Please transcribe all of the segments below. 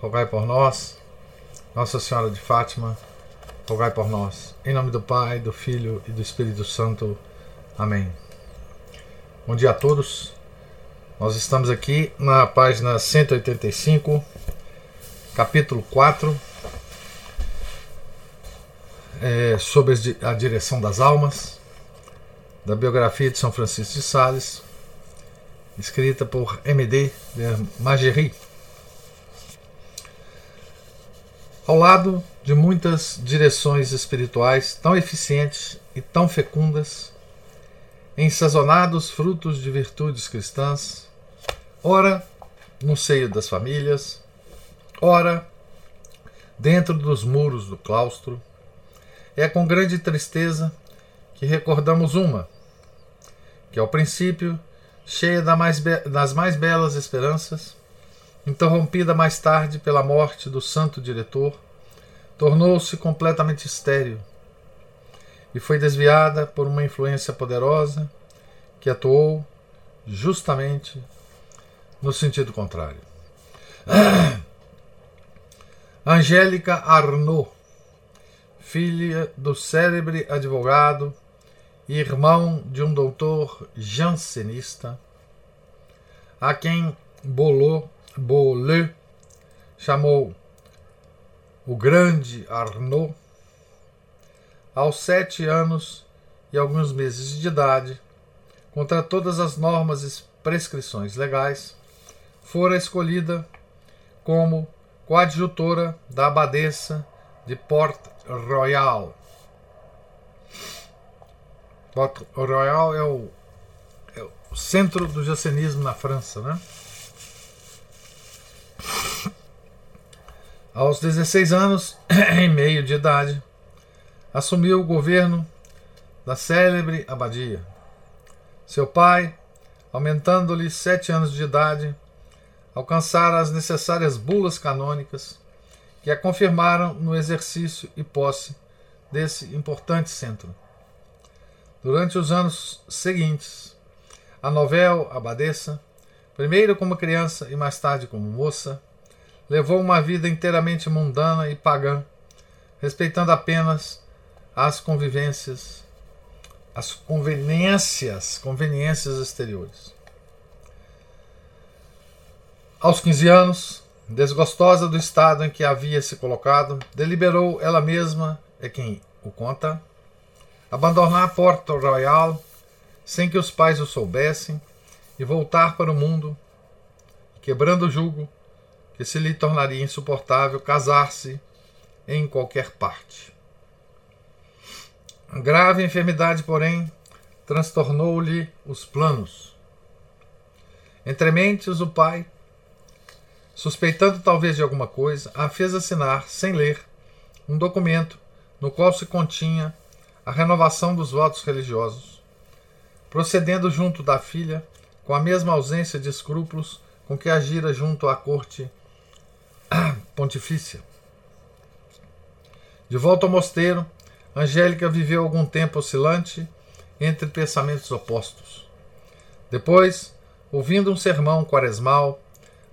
rogai por nós. Nossa Senhora de Fátima, rogai por nós. Em nome do Pai, do Filho e do Espírito Santo. Amém. Bom dia a todos. Nós estamos aqui na página 185, capítulo 4, é, sobre a direção das almas, da biografia de São Francisco de Sales, escrita por M.D. de Magerie. Ao lado de muitas direções espirituais tão eficientes e tão fecundas, ensazonados frutos de virtudes cristãs, ora no seio das famílias, ora dentro dos muros do claustro, é com grande tristeza que recordamos uma, que ao princípio, cheia das mais belas esperanças, interrompida mais tarde pela morte do santo diretor, tornou-se completamente estéril e foi desviada por uma influência poderosa que atuou justamente no sentido contrário. Angélica Arnaud, filha do célebre advogado e irmão de um doutor jansenista, a quem Bolot Bolle chamou o grande Arnaud, aos sete anos e alguns meses de idade, contra todas as normas e prescrições legais, fora escolhida como coadjutora da abadesa de Port Royal. Port Royal é o, é o centro do jansenismo na França, né? Aos 16 anos e meio de idade, assumiu o governo da célebre abadia. Seu pai, aumentando-lhe sete anos de idade, alcançara as necessárias bulas canônicas que a confirmaram no exercício e posse desse importante centro. Durante os anos seguintes, a novel abadesa, primeiro como criança e mais tarde como moça, levou uma vida inteiramente mundana e pagã, respeitando apenas as convivências, as conveniências, conveniências exteriores. Aos 15 anos, desgostosa do estado em que havia se colocado, deliberou ela mesma, é quem o conta, abandonar Porto Royal sem que os pais o soubessem e voltar para o mundo, quebrando o jugo, que se lhe tornaria insuportável casar-se em qualquer parte. A grave enfermidade, porém, transtornou-lhe os planos. Entre mentes, o pai, suspeitando talvez de alguma coisa, a fez assinar, sem ler, um documento no qual se continha a renovação dos votos religiosos, procedendo junto da filha com a mesma ausência de escrúpulos com que agira junto à corte pontifícia. De volta ao mosteiro, Angélica viveu algum tempo oscilante entre pensamentos opostos. Depois, ouvindo um sermão quaresmal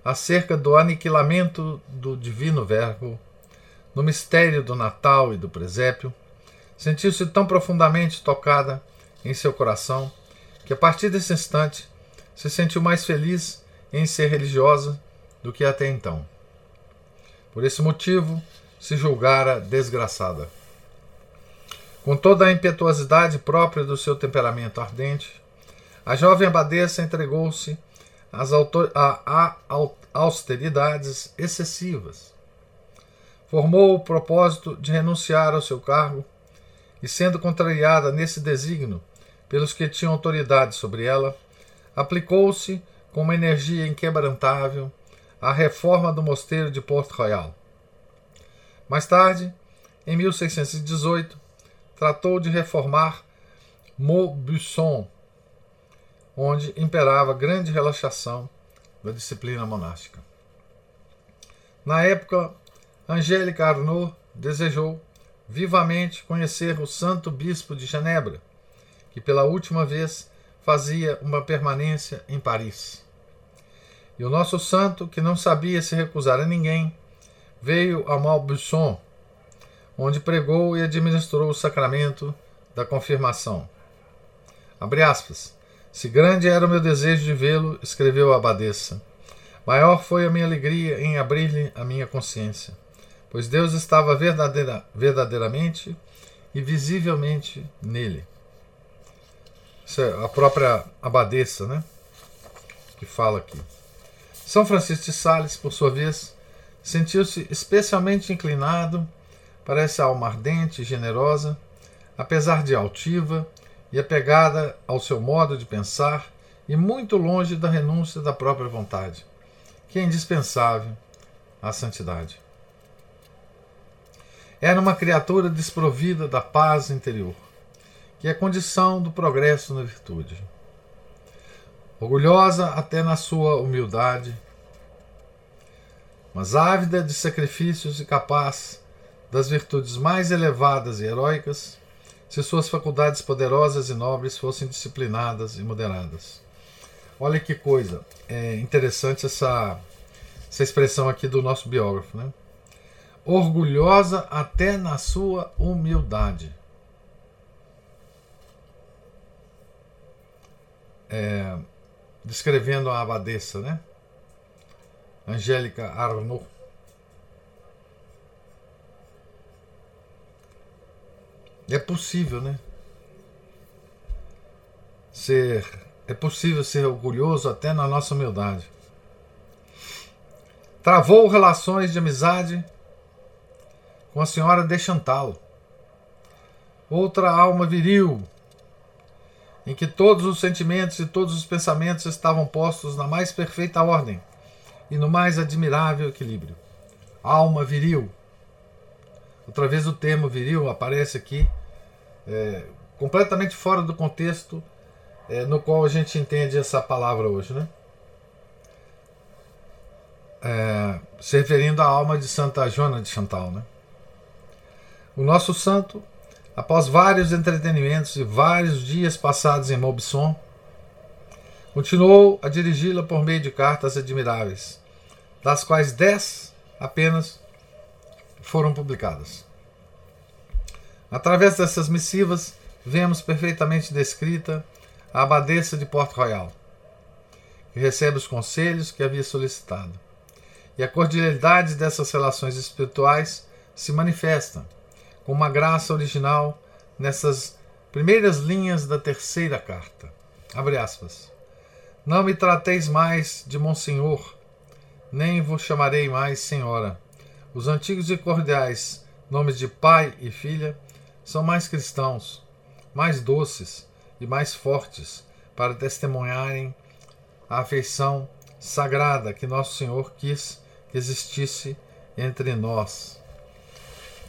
acerca do aniquilamento do divino Verbo, no mistério do Natal e do presépio, sentiu-se tão profundamente tocada em seu coração que a partir desse instante se sentiu mais feliz em ser religiosa do que até então. Por esse motivo, se julgara desgraçada. Com toda a impetuosidade própria do seu temperamento ardente, a jovem abadesa entregou-se às a, a, austeridades excessivas. Formou o propósito de renunciar ao seu cargo e, sendo contrariada nesse desígnio pelos que tinham autoridade sobre ela, aplicou-se com uma energia inquebrantável a reforma do mosteiro de Port Royal. Mais tarde, em 1618, tratou de reformar Maubuisson, onde imperava grande relaxação da disciplina monástica. Na época, Angélica Arnaud desejou vivamente conhecer o santo bispo de Genebra, que pela última vez fazia uma permanência em Paris. E o nosso santo, que não sabia se recusar a ninguém, veio a Malbuisson, onde pregou e administrou o sacramento da confirmação. Abre aspas. Se grande era o meu desejo de vê-lo, escreveu a abadesa, maior foi a minha alegria em abrir-lhe a minha consciência, pois Deus estava verdadeira, verdadeiramente e visivelmente nele. Isso é a própria abadesa, né? Que fala aqui. São Francisco de Sales, por sua vez, sentiu-se especialmente inclinado para essa alma ardente e generosa, apesar de altiva e apegada ao seu modo de pensar e muito longe da renúncia da própria vontade, que é indispensável à santidade. Era uma criatura desprovida da paz interior, que é condição do progresso na virtude. Orgulhosa até na sua humildade, mas ávida de sacrifícios e capaz das virtudes mais elevadas e heróicas, se suas faculdades poderosas e nobres fossem disciplinadas e moderadas. Olha que coisa é interessante essa, essa expressão aqui do nosso biógrafo, né? Orgulhosa até na sua humildade. É, descrevendo a abadesa, né? Angélica Arnaud. É possível, né? Ser é possível ser orgulhoso até na nossa humildade. Travou relações de amizade com a senhora de Chantal, outra alma viril, em que todos os sentimentos e todos os pensamentos estavam postos na mais perfeita ordem e no mais admirável equilíbrio. Alma viril. Outra vez o termo viril aparece aqui, é, completamente fora do contexto é, no qual a gente entende essa palavra hoje, né? É, se referindo à alma de Santa Joana de Chantal, né? O nosso santo, após vários entretenimentos e vários dias passados em Mobson, continuou a dirigi-la por meio de cartas admiráveis, das quais dez apenas foram publicadas. Através dessas missivas, vemos perfeitamente descrita a abadesa de Port Royal, que recebe os conselhos que havia solicitado. E a cordialidade dessas relações espirituais se manifesta com uma graça original nessas primeiras linhas da terceira carta. Abre aspas. Não me trateis mais de Monsenhor, nem vos chamarei mais Senhora. Os antigos e cordiais nomes de pai e filha são mais cristãos, mais doces e mais fortes para testemunharem a afeição sagrada que Nosso Senhor quis que existisse entre nós.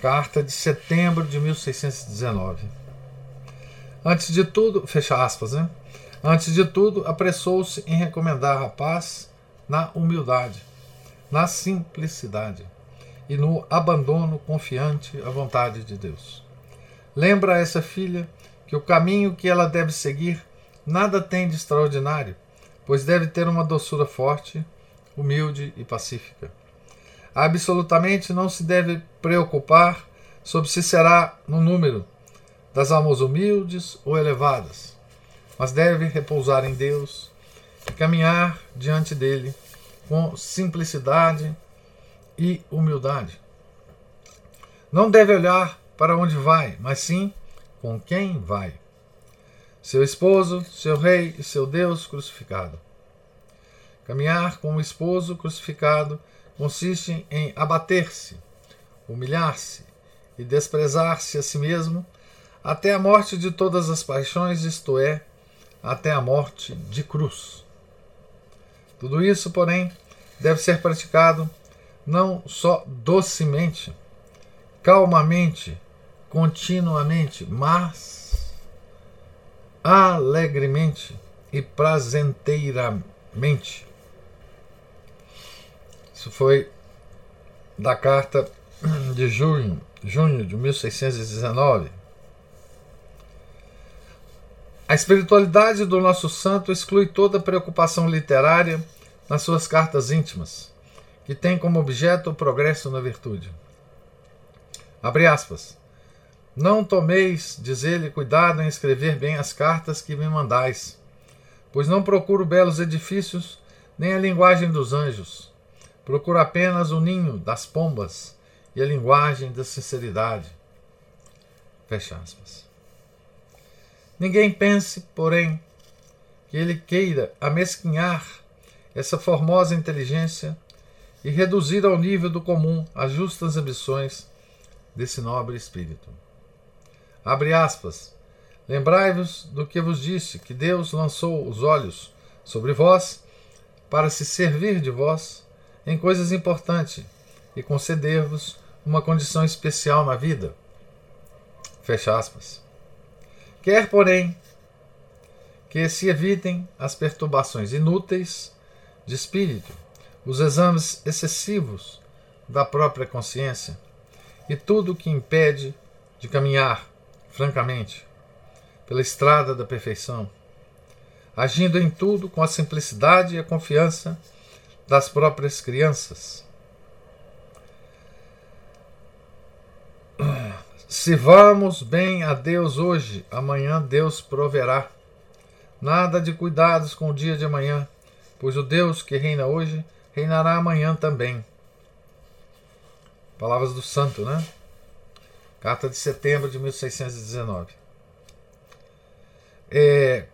Carta de setembro de 1619. Antes de tudo, fecha aspas, né? Antes de tudo, apressou-se em recomendar a paz na humildade, na simplicidade e no abandono confiante à vontade de Deus. Lembra a essa filha que o caminho que ela deve seguir nada tem de extraordinário, pois deve ter uma doçura forte, humilde e pacífica. Absolutamente não se deve preocupar sobre se será no número das almas humildes ou elevadas, mas deve repousar em Deus e caminhar diante dele com simplicidade e humildade. Não deve olhar para onde vai, mas sim com quem vai. Seu esposo, seu rei e seu Deus crucificado. Caminhar com o esposo crucificado consiste em abater-se, humilhar-se e desprezar-se a si mesmo até a morte de todas as paixões, isto é, até a morte de cruz. Tudo isso, porém, deve ser praticado não só docemente, calmamente, continuamente, mas alegremente e prazenteiramente. Isso foi da carta de junho, junho de 1619. A espiritualidade do nosso santo exclui toda preocupação literária nas suas cartas íntimas, que tem como objeto o progresso na virtude. Abre aspas. Não tomeis, diz ele, cuidado em escrever bem as cartas que me mandais, pois não procuro belos edifícios, nem a linguagem dos anjos. Procuro apenas o ninho das pombas e a linguagem da sinceridade. Fecha aspas. Ninguém pense, porém, que ele queira amesquinhar essa formosa inteligência e reduzir ao nível do comum as justas ambições desse nobre espírito. Abre aspas. Lembrai-vos do que vos disse, que Deus lançou os olhos sobre vós para se servir de vós em coisas importantes e conceder-vos uma condição especial na vida. Fecha aspas. Quer, porém, que se evitem as perturbações inúteis de espírito, os exames excessivos da própria consciência e tudo o que impede de caminhar francamente pela estrada da perfeição, agindo em tudo com a simplicidade e a confiança das próprias crianças. Se vamos bem a Deus hoje, amanhã Deus proverá. Nada de cuidados com o dia de amanhã, pois o Deus que reina hoje reinará amanhã também. Palavras do Santo, né? Carta de setembro de 1619. É,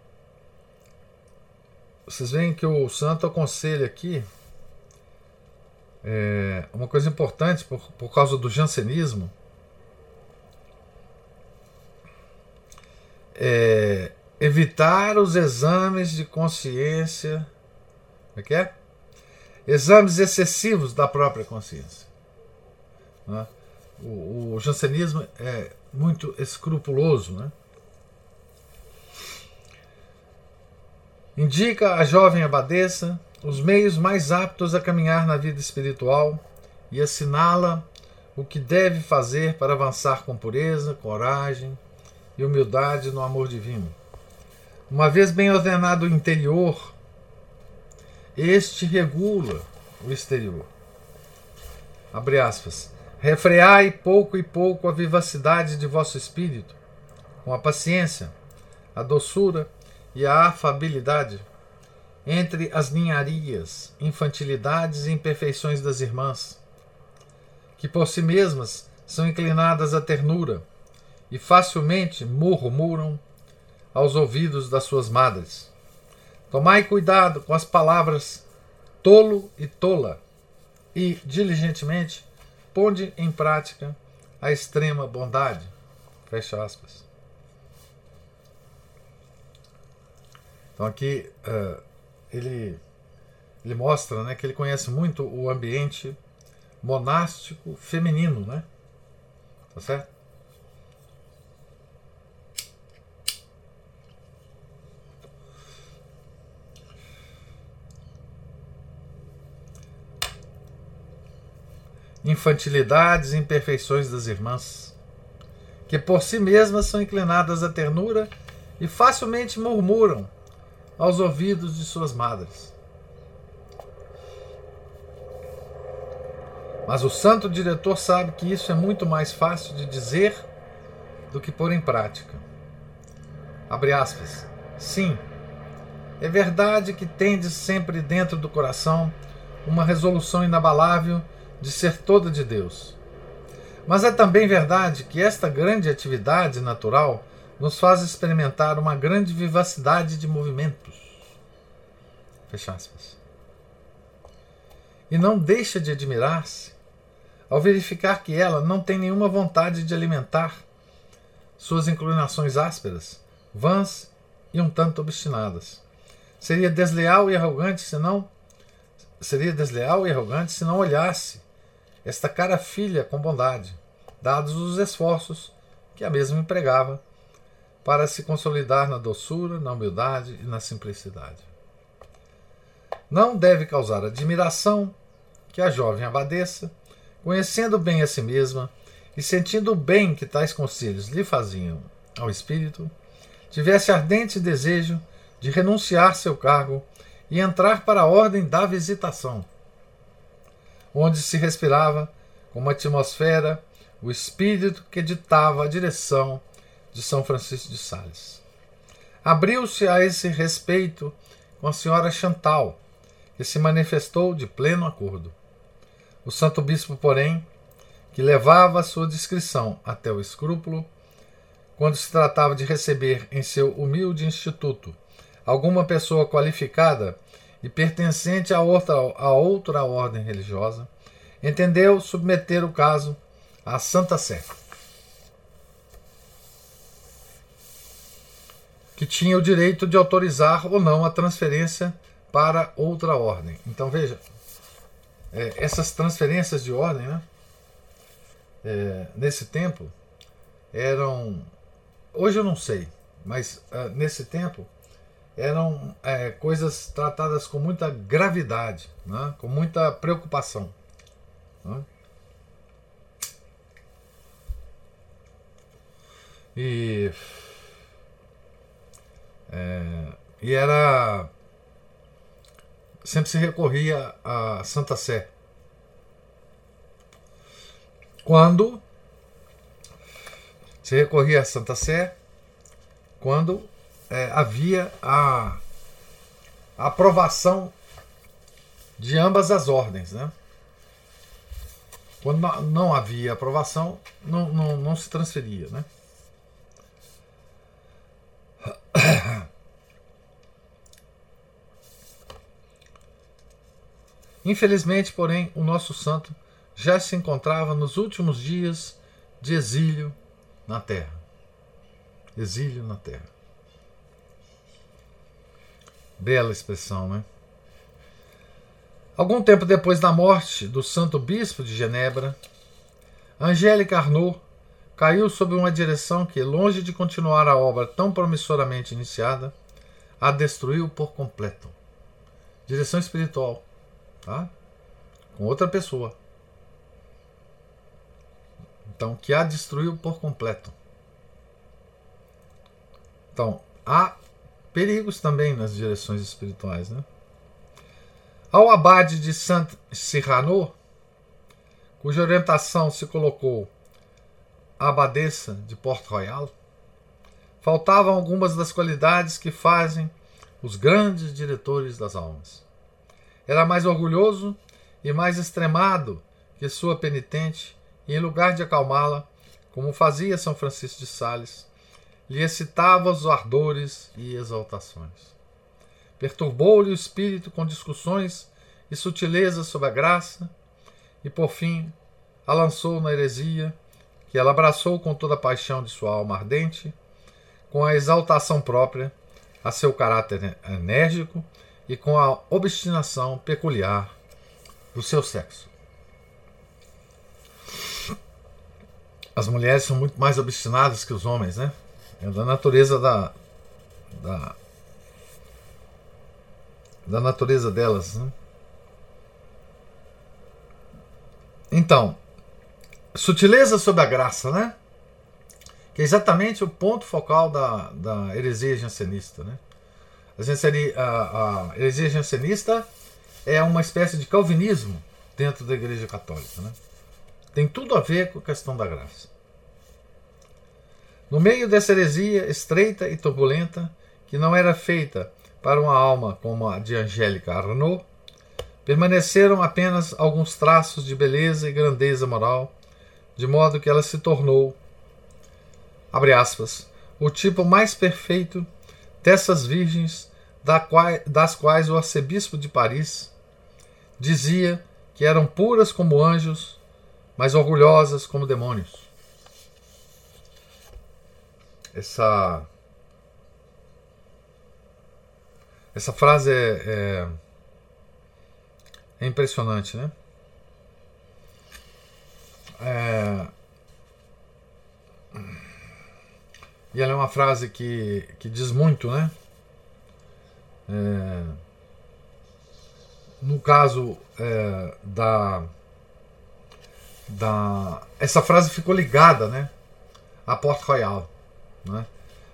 vocês veem que o santo aconselha aqui é, uma coisa importante por, por causa do jansenismo é, evitar os exames de consciência. Como é que é? Exames excessivos da própria consciência. Né? O, o jansenismo é muito escrupuloso. Né? Indica à jovem abadesa os meios mais aptos a caminhar na vida espiritual e assinala o que deve fazer para avançar com pureza, coragem, e humildade no amor divino. Uma vez bem ordenado o interior, este regula o exterior. Abre aspas. Refreai pouco e pouco a vivacidade de vosso espírito, com a paciência, a doçura e a afabilidade, entre as ninharias, infantilidades e imperfeições das irmãs, que por si mesmas são inclinadas à ternura, e facilmente murmuram aos ouvidos das suas madres. Tomai cuidado com as palavras tolo e tola, e diligentemente ponde em prática a extrema bondade. Fecha aspas. Então aqui uh, ele, ele mostra né, que ele conhece muito o ambiente monástico feminino, né? Tá certo? infantilidades e imperfeições das irmãs, que por si mesmas são inclinadas à ternura e facilmente murmuram aos ouvidos de suas madres. Mas o santo diretor sabe que isso é muito mais fácil de dizer do que pôr em prática. Abre aspas. Sim, é verdade que tendes sempre dentro do coração uma resolução inabalável de ser toda de Deus. Mas é também verdade que esta grande atividade natural nos faz experimentar uma grande vivacidade de movimentos. Fecha aspas. E não deixa de admirar-se ao verificar que ela não tem nenhuma vontade de alimentar suas inclinações ásperas, vãs e um tanto obstinadas. Seria desleal e arrogante se não seria desleal e arrogante se não olhasse esta cara filha com bondade, dados os esforços que a mesma empregava para se consolidar na doçura, na humildade e na simplicidade. Não deve causar admiração que a jovem abadesa, conhecendo bem a si mesma e sentindo o bem que tais conselhos lhe faziam ao espírito, tivesse ardente desejo de renunciar seu cargo e entrar para a ordem da visitação, onde se respirava, com uma atmosfera, o espírito que ditava a direção de São Francisco de Sales. Abriu-se a esse respeito com a senhora Chantal, que se manifestou de pleno acordo. O santo bispo, porém, que levava sua discrição até o escrúpulo, quando se tratava de receber em seu humilde instituto alguma pessoa qualificada e pertencente a outra, a outra ordem religiosa, entendeu submeter o caso à Santa Sé, que tinha o direito de autorizar ou não a transferência para outra ordem. Então veja, é, essas transferências de ordem, né, é, nesse tempo, eram. Hoje eu não sei, mas uh, nesse tempo eram é, coisas tratadas com muita gravidade, né? com muita preocupação. Né? E, é, e era. Sempre se recorria a Santa Sé. Quando se recorria a Santa Sé, quando é, havia a, a, aprovação de ambas as ordens. Né? Quando não havia aprovação, não, não, não se transferia. Né? Infelizmente, porém, o nosso santo já se encontrava nos últimos dias de exílio na terra. Exílio na terra. Bela expressão, né? Algum tempo depois da morte do santo bispo de Genebra, Angélica Arnaud caiu sob uma direção que, longe de continuar a obra tão promissoramente iniciada, a destruiu por completo. Direção espiritual, tá? Com outra pessoa. Então, que a destruiu por completo. Então, há perigos também nas direções espirituais. Né? Ao abade de Saint Cyrano, cuja orientação se colocou a abadesa de Port Royal, faltavam algumas das qualidades que fazem os grandes diretores das almas. Era mais orgulhoso e mais extremado que sua penitente, e em lugar de acalmá-la, como fazia São Francisco de Sales, lhe excitava os ardores e exaltações. Perturbou-lhe o espírito com discussões e sutilezas sobre a graça, e por fim a lançou na heresia, que ela abraçou com toda a paixão de sua alma ardente, com a exaltação própria a seu caráter enérgico e com a obstinação peculiar do seu sexo. As mulheres são muito mais obstinadas que os homens, né? É da natureza da, da, da natureza delas. Né? Então, sutileza sobre a graça, né? Que é exatamente o ponto focal da, da heresia jansenista, né? A, heresia jansenista é uma espécie de calvinismo dentro da Igreja Católica, né? Tem tudo a ver com a questão da graça. No meio dessa heresia estreita e turbulenta, que não era feita para uma alma como a de Angélica Arnaud, permaneceram apenas alguns traços de beleza e grandeza moral, de modo que ela se tornou, abre aspas, o tipo mais perfeito dessas virgens das quais o arcebispo de Paris dizia que eram puras como anjos, mas orgulhosas como demônios essa essa frase é, é, É impressionante, né? É... E ela é uma frase que, que diz muito, né? É... No caso é, da, da. Essa frase ficou ligada, né? À Porte Royal, né?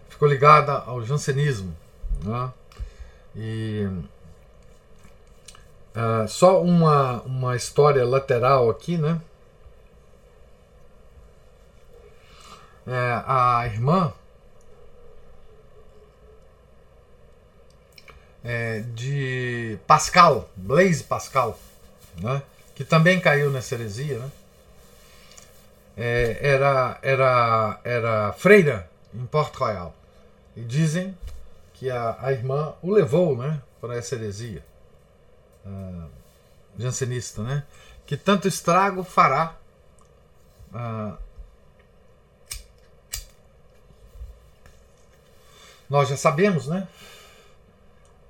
Ficou ligada ao jansenismo, né? E uh, só uma, uma história lateral aqui, né? É, a irmã é, de Pascal, Blaise Pascal, né? que também caiu nessa heresia, né? É, era, era, era freira em Port Royal. E dizem que a, a irmã o levou né, para essa heresia uh, jansenista, né, que tanto estrago fará uh, nós já sabemos, né,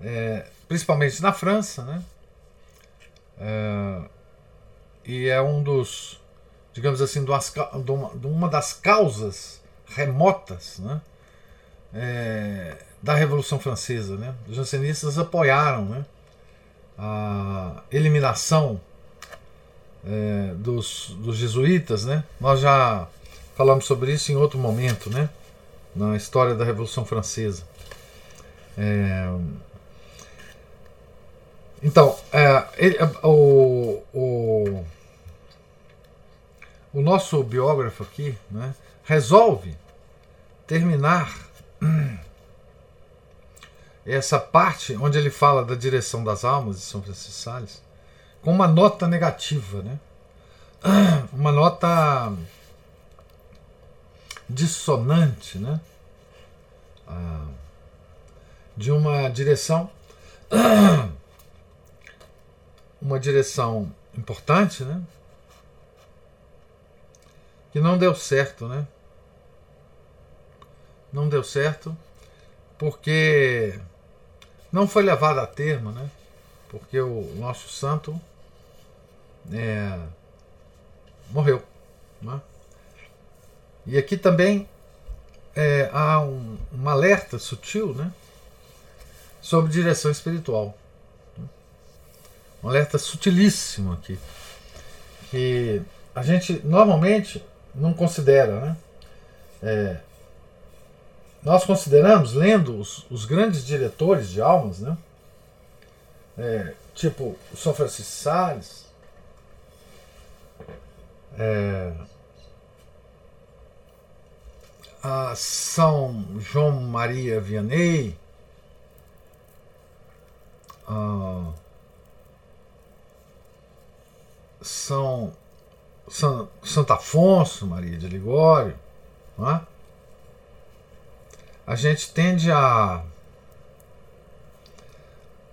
é, principalmente na França, né, é, e é um dos, digamos assim, de uma das causas remotas, né, é, da Revolução Francesa. Né? Os jansenistas apoiaram né, a eliminação é, dos, dos jesuítas. Né? Nós já falamos sobre isso em outro momento, né? na história da Revolução Francesa. É, então, é, ele, o, o, o nosso biógrafo aqui né, resolve terminar essa parte onde ele fala da direção das almas de São Francisco Sales com uma nota negativa, né? Uma nota dissonante, né? Ah, de uma direção uma direção importante, né? Que não deu certo, né? não deu certo porque não foi levado a termo, né? Porque o nosso santo é, morreu. Né? E aqui também é, há um, um, alerta sutil né? sobre direção espiritual. Um alerta sutilíssimo aqui. Que a gente normalmente não considera. Né? É, nós consideramos, lendo os, os grandes diretores de almas, né? É, tipo o São Francisco Sales, é, a São João Maria Vianney, a São, São Santo Afonso Maria de Ligório, é? a gente tende a,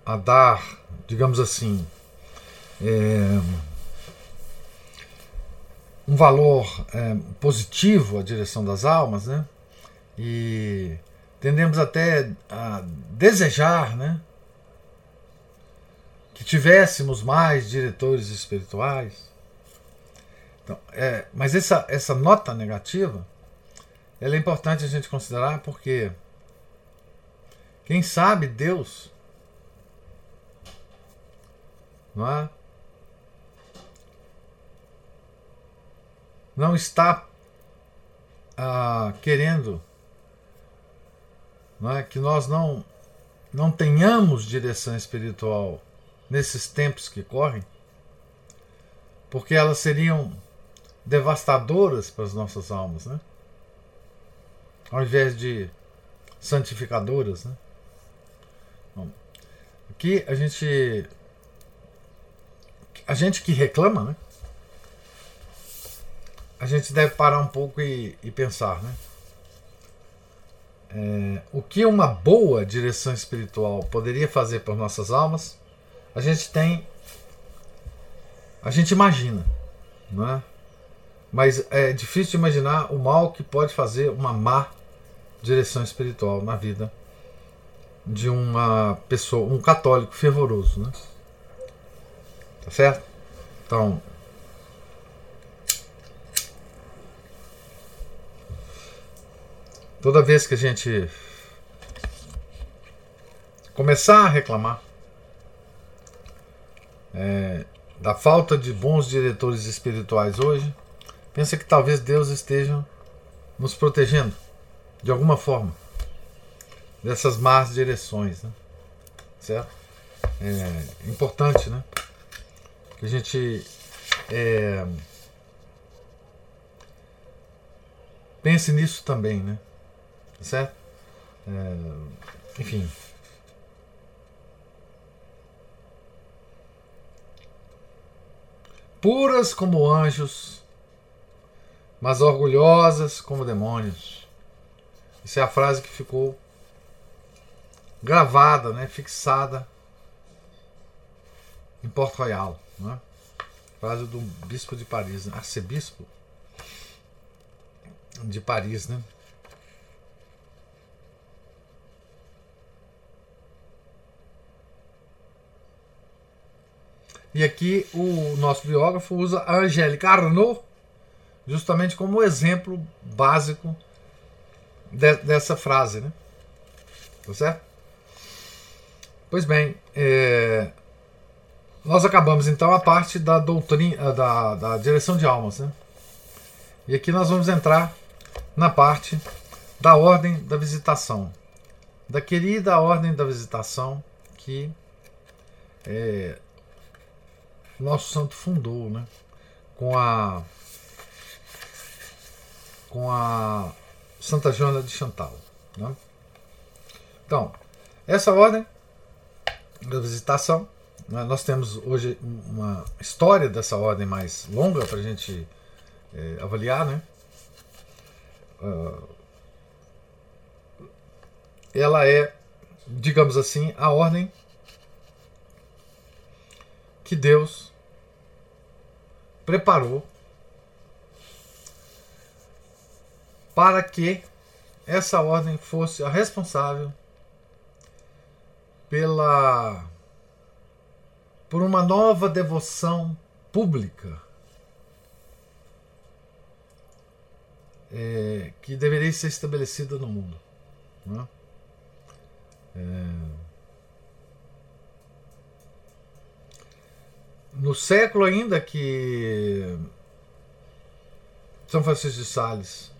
a dar, digamos assim, é, um valor é, positivo à direção das almas, né? E tendemos até a desejar, né? Que tivéssemos mais diretores espirituais. Então, é, mas essa, essa nota negativa ela é importante a gente considerar porque quem sabe Deus não é? Não está ah, querendo não é? que nós não, não tenhamos direção espiritual nesses tempos que correm, porque elas seriam devastadoras para as nossas almas, né? ao invés de santificadoras. Né? Bom, aqui a gente. A gente que reclama, né? A gente deve parar um pouco e, e pensar, né? É, o que uma boa direção espiritual poderia fazer por nossas almas, a gente tem. A gente imagina, não é? Mas é difícil imaginar o mal que pode fazer uma má direção espiritual na vida de uma pessoa, um católico fervoroso. Né? Tá certo? Então, toda vez que a gente começar a reclamar é, da falta de bons diretores espirituais hoje, pensa que talvez Deus esteja nos protegendo de alguma forma dessas más direções, né? certo? É importante, né? Que a gente é, pense nisso também, né? Certo? É, enfim. Puras como anjos, mas orgulhosas como demônios. Essa é a frase que ficou gravada, né, fixada em Porto Royal. Né? Frase do bispo de Paris, né? arcebispo de Paris. Né? E aqui o nosso biógrafo usa a Angélica Arnaud justamente como exemplo básico de, dessa frase. Né? Tá certo? Pois bem, é, nós acabamos então a parte da doutrina, da, da direção de almas, né? E aqui nós vamos entrar na parte da ordem da visitação, da querida ordem da visitação que é, nosso santo fundou, né? Com a com a Santa Joana de Chantal, né? Então, essa ordem da visitação. Né? Nós temos hoje uma história dessa ordem mais longa para a gente é, avaliar. Né? Uh, ela é, digamos assim, a ordem que Deus preparou para que essa ordem fosse a responsável pela por uma nova devoção pública é, que deveria ser estabelecida no mundo. Né? É, no século ainda que São Francisco de Sales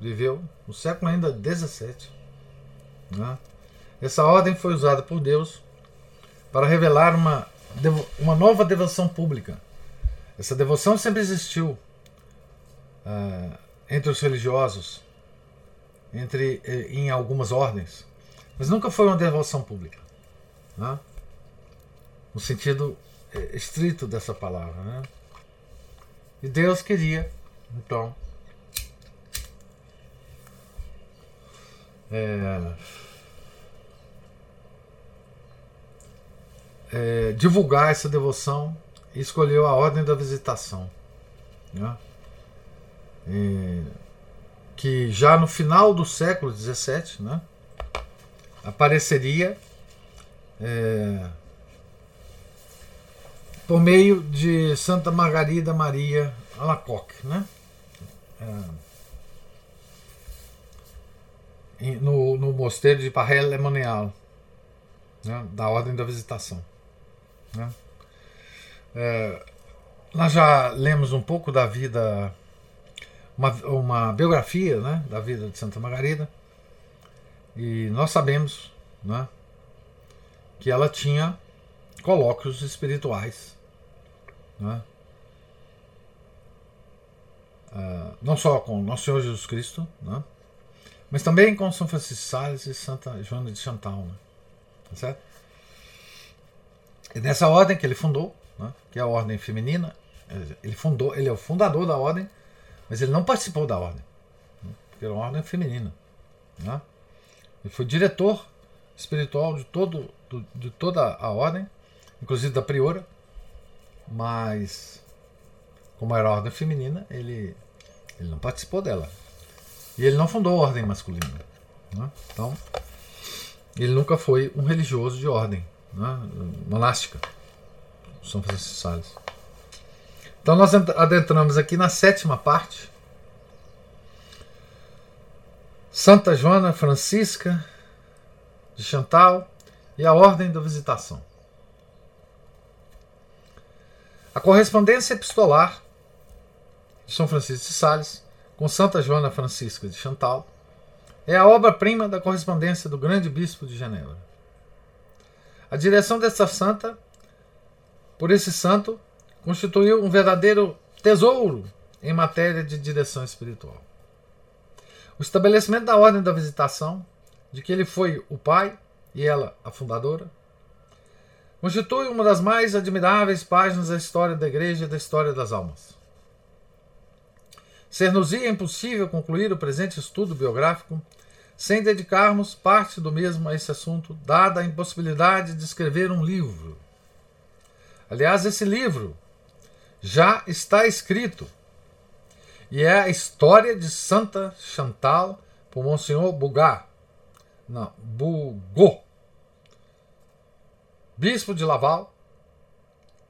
viveu, no século ainda 17, né? Essa ordem foi usada por Deus para revelar uma, uma nova devoção pública. Essa devoção sempre existiu uh, entre os religiosos, entre eh, em algumas ordens, mas nunca foi uma devoção pública, né? no sentido estrito dessa palavra. Né? E Deus queria, então, é, é, divulgar essa devoção e escolheu a ordem da visitação. Né? E, que já no final do século XVII né, apareceria é, por meio de Santa Margarida Maria Alacoque, né? É, no, no mosteiro de Parrel Lemonial, né, da Ordem da Visitação. Né? É, nós já lemos um pouco da vida, uma, uma biografia né, da vida de Santa Margarida, e nós sabemos né, que ela tinha colóquios espirituais. Né? Uh, não só com Nosso Senhor Jesus Cristo, né? mas também com São Francisco de Sales e Santa Joana de Chantal. Né? Tá certo? E nessa ordem que ele fundou, né, que é a ordem feminina, ele fundou, ele é o fundador da ordem, mas ele não participou da ordem, né, porque era uma ordem feminina. Né? Ele foi diretor espiritual de, todo, do, de toda a ordem, inclusive da priora, mas como era a ordem feminina, ele, ele não participou dela. E ele não fundou a ordem masculina. Né? Então, ele nunca foi um religioso de ordem né, monástica. São Francisco Sales. Então nós adentramos aqui na sétima parte. Santa Joana Francisca de Chantal e a Ordem da Visitação. A correspondência epistolar de São Francisco de Sales com Santa Joana Francisca de Chantal é a obra-prima da correspondência do grande bispo de Genebra. A direção desta santa, por esse santo, constituiu um verdadeiro tesouro em matéria de direção espiritual. O estabelecimento da ordem da visitação, de que ele foi o pai e ela a fundadora, constitui uma das mais admiráveis páginas da história da Igreja e da história das almas. Ser-nos-ia impossível concluir o presente estudo biográfico sem dedicarmos parte do mesmo a esse assunto, dada a impossibilidade de escrever um livro. Aliás, esse livro já está escrito. E é a história de Santa Chantal por Monsenhor Bugat. Não, Bugot. Bispo de Laval,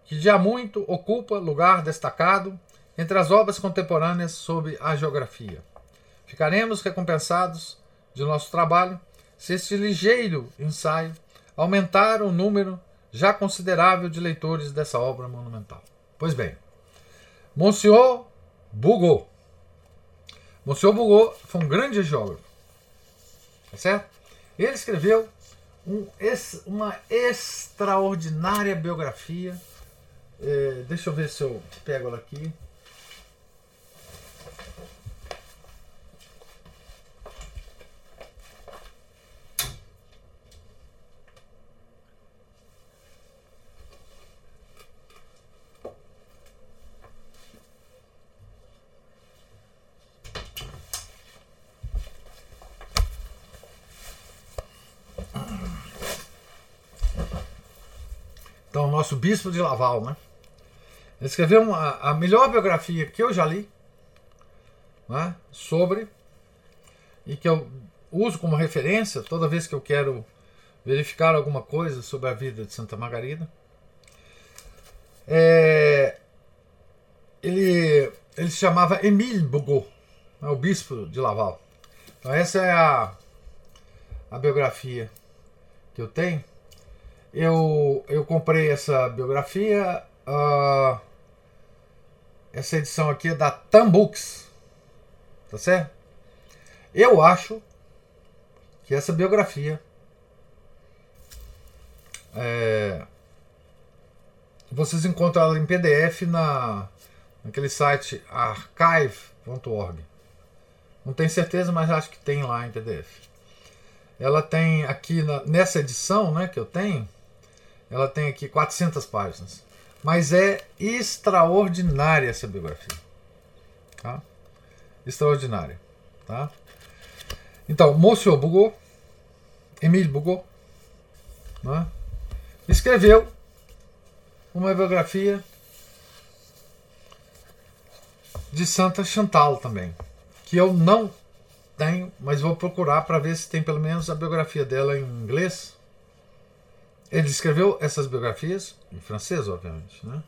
que já muito ocupa lugar destacado entre as obras contemporâneas sobre a geografia. Ficaremos recompensados de nosso trabalho se este ligeiro ensaio aumentar o número já considerável de leitores dessa obra monumental. Pois bem, Monsieur Bugot. Monsieur Bugot foi um grande geógrafo. Tá certo? Ele escreveu um, uma extraordinária biografia. É, deixa eu ver se eu pego ela aqui. Nosso bispo de Laval, né? Ele escreveu uma, a melhor biografia que eu já li né, sobre e que eu uso como referência toda vez que eu quero verificar alguma coisa sobre a vida de Santa Margarida. É, ele, ele se chamava Emile Bugot, né, o bispo de Laval. Então essa é a, a biografia que eu tenho eu, eu comprei essa biografia. Uh, essa edição aqui é da Tambooks. Tá certo? Eu acho que essa biografia é, vocês encontram ela em PDF na, naquele site archive.org. Não tenho certeza, mas acho que tem lá em PDF. Ela tem aqui na, nessa edição né, que eu tenho, ela tem aqui 400 páginas. Mas é extraordinária essa biografia. Tá? Extraordinária. Tá? Então, Monsieur Bugot, Emile Bugot, né, escreveu uma biografia de Santa Chantal também, que eu não tenho, mas vou procurar para ver se tem pelo menos a biografia dela em inglês ele escreveu essas biografias, em francês, obviamente. Né?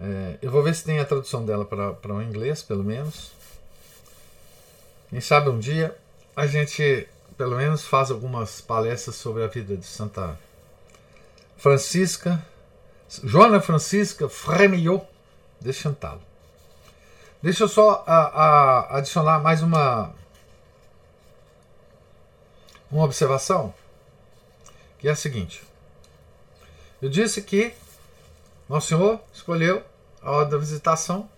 É, eu vou ver se tem a tradução dela para o inglês, pelo menos. Quem sabe um dia a gente, pelo menos, faz algumas palestras sobre a vida de Santa Francisca, Joana Francisca Frémillot de Chantal. Deixa eu só a, a, adicionar mais uma, uma observação que é a seguinte. Eu disse que Nosso Senhor escolheu a hora da visitação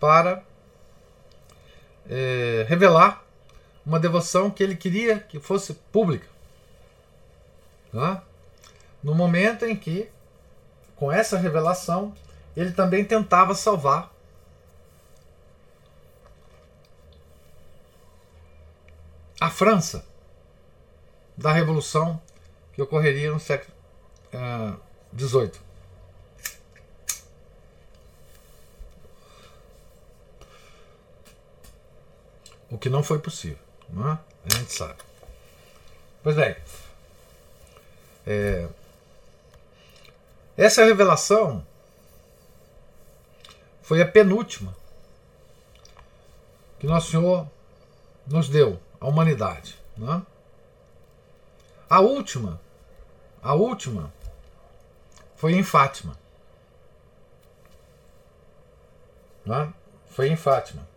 para é, revelar uma devoção que ele queria que fosse pública. Tá? No momento em que, com essa revelação, ele também tentava salvar a França da Revolução que ocorreria no século XVIII. Uh, o que não foi possível, não é? A gente sabe. Pois bem, é, Essa revelação foi a penúltima que Nosso Senhor nos deu à humanidade. Né? A última, a última foi em Fátima. Né? Foi em Fátima.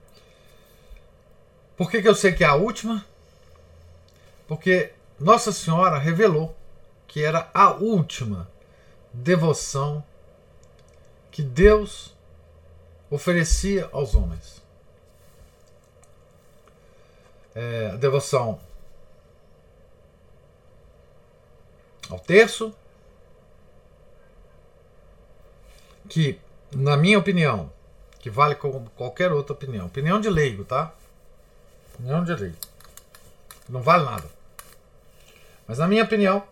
Por que, que eu sei que é a última? Porque Nossa Senhora revelou que era a última devoção que Deus oferecia aos homens. É, a devoção ao terço, que, na minha opinião, que vale como qualquer outra opinião, opinião de leigo, tá? Opinião de leigo. Não vale nada. Mas, na minha opinião,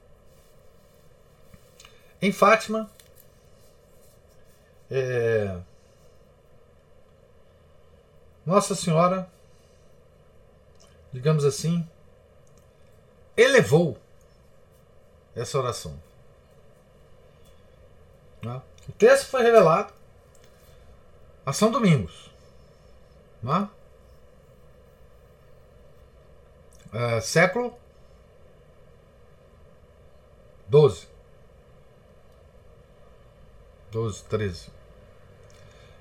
em Fátima, é, Nossa Senhora, digamos assim, elevou essa oração. Né? O texto foi revelado a São Domingos. Né? É, século 12. 12, 13.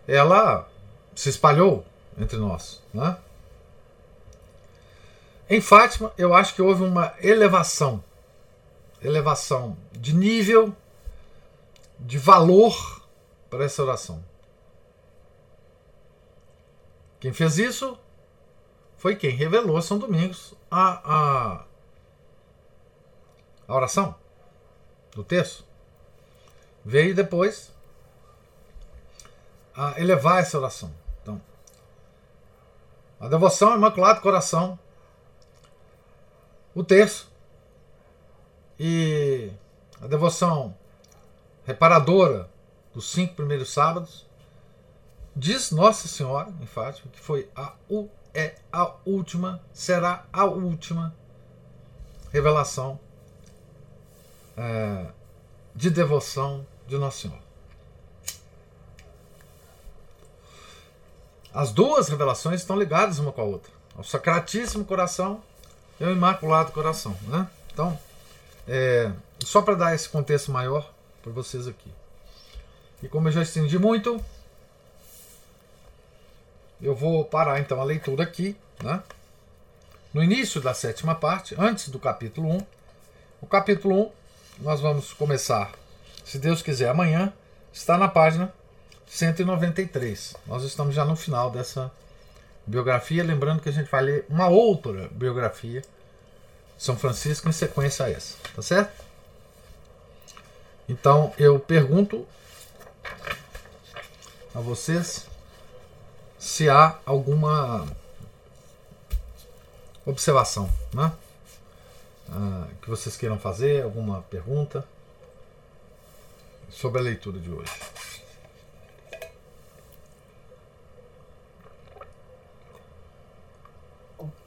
Ela se espalhou entre nós. Né? Em Fátima, eu acho que houve uma elevação elevação de nível, de valor para essa oração. Quem fez isso foi quem revelou a São Domingos a, a, a oração do texto. Veio depois a elevar essa oração. Então, a devoção ao Imaculado Coração, o texto, e a devoção reparadora dos cinco primeiros sábados diz Nossa Senhora em Fátima que foi a é a última, será a última revelação é, de devoção de Nossa Senhora. As duas revelações estão ligadas uma com a outra, ao Sacratíssimo Coração e ao Imaculado Coração. Né? Então, é, só para dar esse contexto maior para vocês aqui. E como eu já estendi muito, eu vou parar então a leitura aqui. Né? No início da sétima parte, antes do capítulo 1. O capítulo 1 nós vamos começar, se Deus quiser, amanhã. Está na página 193. Nós estamos já no final dessa biografia. Lembrando que a gente vai ler uma outra biografia são Francisco em sequência a essa, tá certo? Então eu pergunto a vocês se há alguma observação, né? Ah, que vocês queiram fazer, alguma pergunta sobre a leitura de hoje.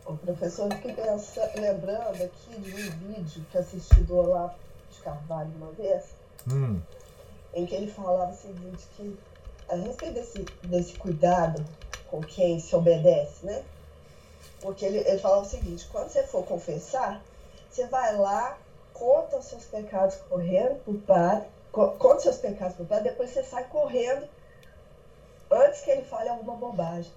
O professor, fiquei pensando, lembrando aqui de um vídeo que assisti do Olavo de Carvalho uma vez, hum. em que ele falava o seguinte, que a respeito desse, desse cuidado com quem se obedece, né? Porque ele, ele falava o seguinte, quando você for confessar, você vai lá, conta os seus pecados correndo pro padre, conta os seus pecados pro padre, depois você sai correndo antes que ele fale alguma bobagem.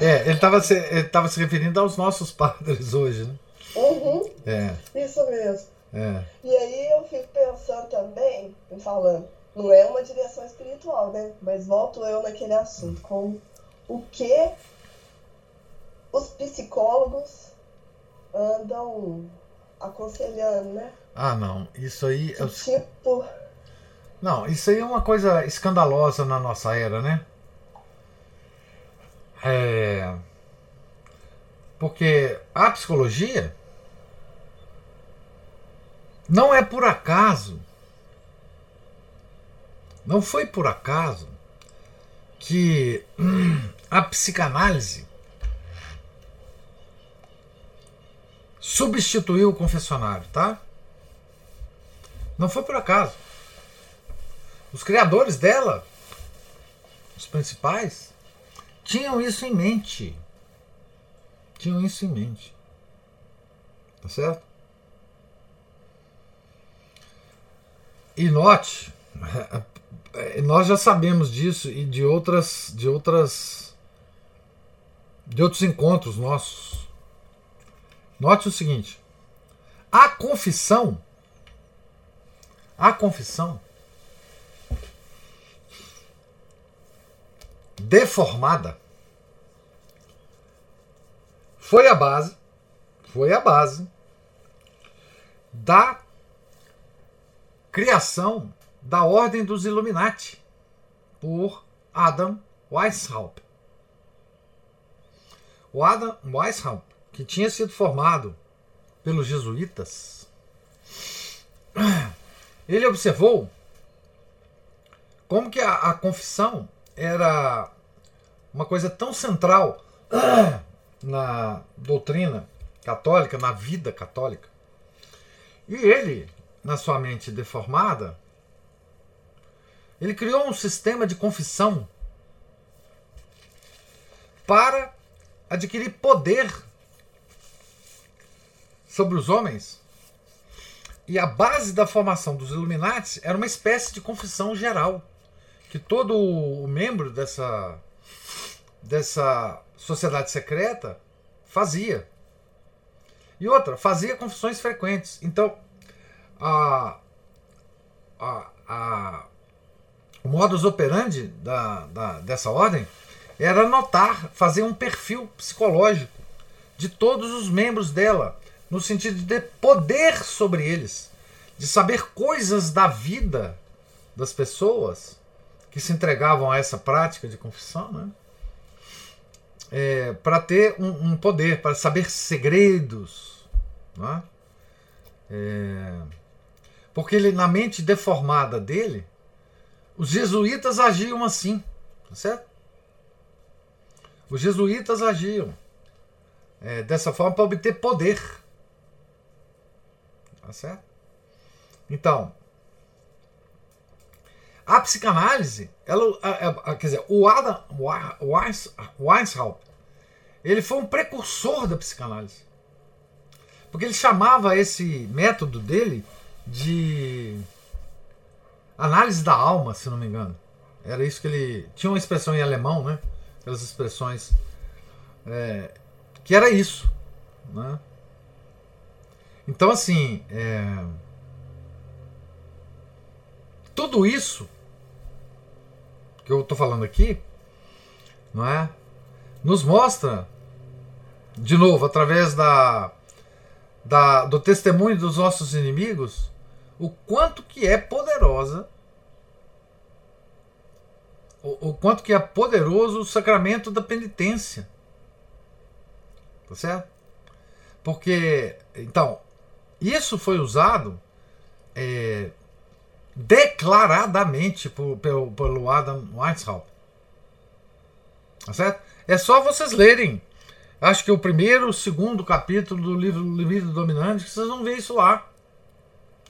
É, ele estava se, ele se referindo aos nossos padres hoje, né? Uhum. É. Isso mesmo. É. E aí eu fico pensando também, falando, não é uma direção espiritual, né? Mas volto eu naquele assunto, como o que os psicólogos andam aconselhando, né? Ah, não. Isso aí. é Tipo. Não, isso aí é uma coisa escandalosa na nossa era, né? É, porque a psicologia não é por acaso, não foi por acaso que a psicanálise substituiu o confessionário, tá? Não foi por acaso. Os criadores dela, os principais, tinham isso em mente. Tinham isso em mente. Tá certo? E note, nós já sabemos disso e de outras de outras de outros encontros nossos. Note o seguinte: a confissão a confissão deformada foi a base, foi a base da criação da Ordem dos Illuminati por Adam Weishaupt. O Adam Weishaupt, que tinha sido formado pelos jesuítas, ele observou como que a, a confissão era uma coisa tão central na doutrina católica, na vida católica. E ele, na sua mente deformada, ele criou um sistema de confissão para adquirir poder sobre os homens. E a base da formação dos Illuminati era uma espécie de confissão geral, que todo o membro dessa, dessa sociedade secreta fazia. E outra, fazia confissões frequentes. Então, a, a, a, o modus operandi da, da, dessa ordem era anotar, fazer um perfil psicológico de todos os membros dela, no sentido de poder sobre eles, de saber coisas da vida das pessoas que se entregavam a essa prática de confissão, né? É, para ter um, um, poder, para saber segredos. Né? É, porque ele, na mente deformada dele, os jesuítas agiam assim, tá certo? Os jesuítas agiam é, dessa forma para obter poder. Tá certo? Então, a psicanálise, ela, a, a, quer dizer, o Adam Weishaupt, ele foi um precursor da psicanálise. Porque ele chamava esse método dele de análise da alma, se não me engano. Era isso que ele. Tinha uma expressão em alemão, né? Aquelas expressões. É, que era isso. Né? Então, assim. É, tudo isso que eu estou falando aqui, não é? Nos mostra, de novo, através da, da, do testemunho dos nossos inimigos, o quanto que é poderosa, o, o quanto que é poderoso o sacramento da penitência. Tá certo? Porque, então, isso foi usado é, declaradamente por, pelo, pelo Adam Weishaupt. Tá certo? É só vocês lerem. Acho que o primeiro, o segundo capítulo do livro Limite Dominante, que vocês vão ver isso lá.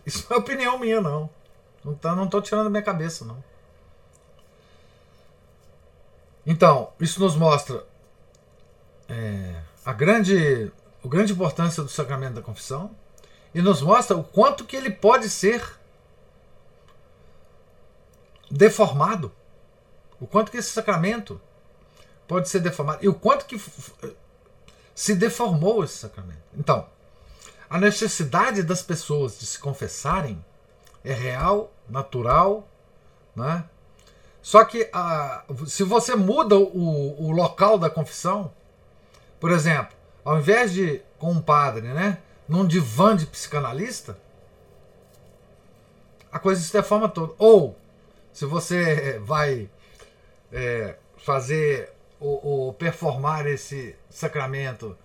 Isso não é opinião minha, não. Não, tá, não tô tirando da minha cabeça, não. Então, isso nos mostra é, a grande, a grande importância do sacramento da confissão e nos mostra o quanto que ele pode ser deformado. O quanto que esse sacramento pode ser deformado. E o quanto que se deformou esse sacramento. Então, a necessidade das pessoas de se confessarem é real, natural, né? Só que a, se você muda o, o local da confissão, por exemplo, ao invés de com um padre, né, num divã de psicanalista, a coisa se deforma toda. Ou se você vai é, fazer ou, performar esse sacramento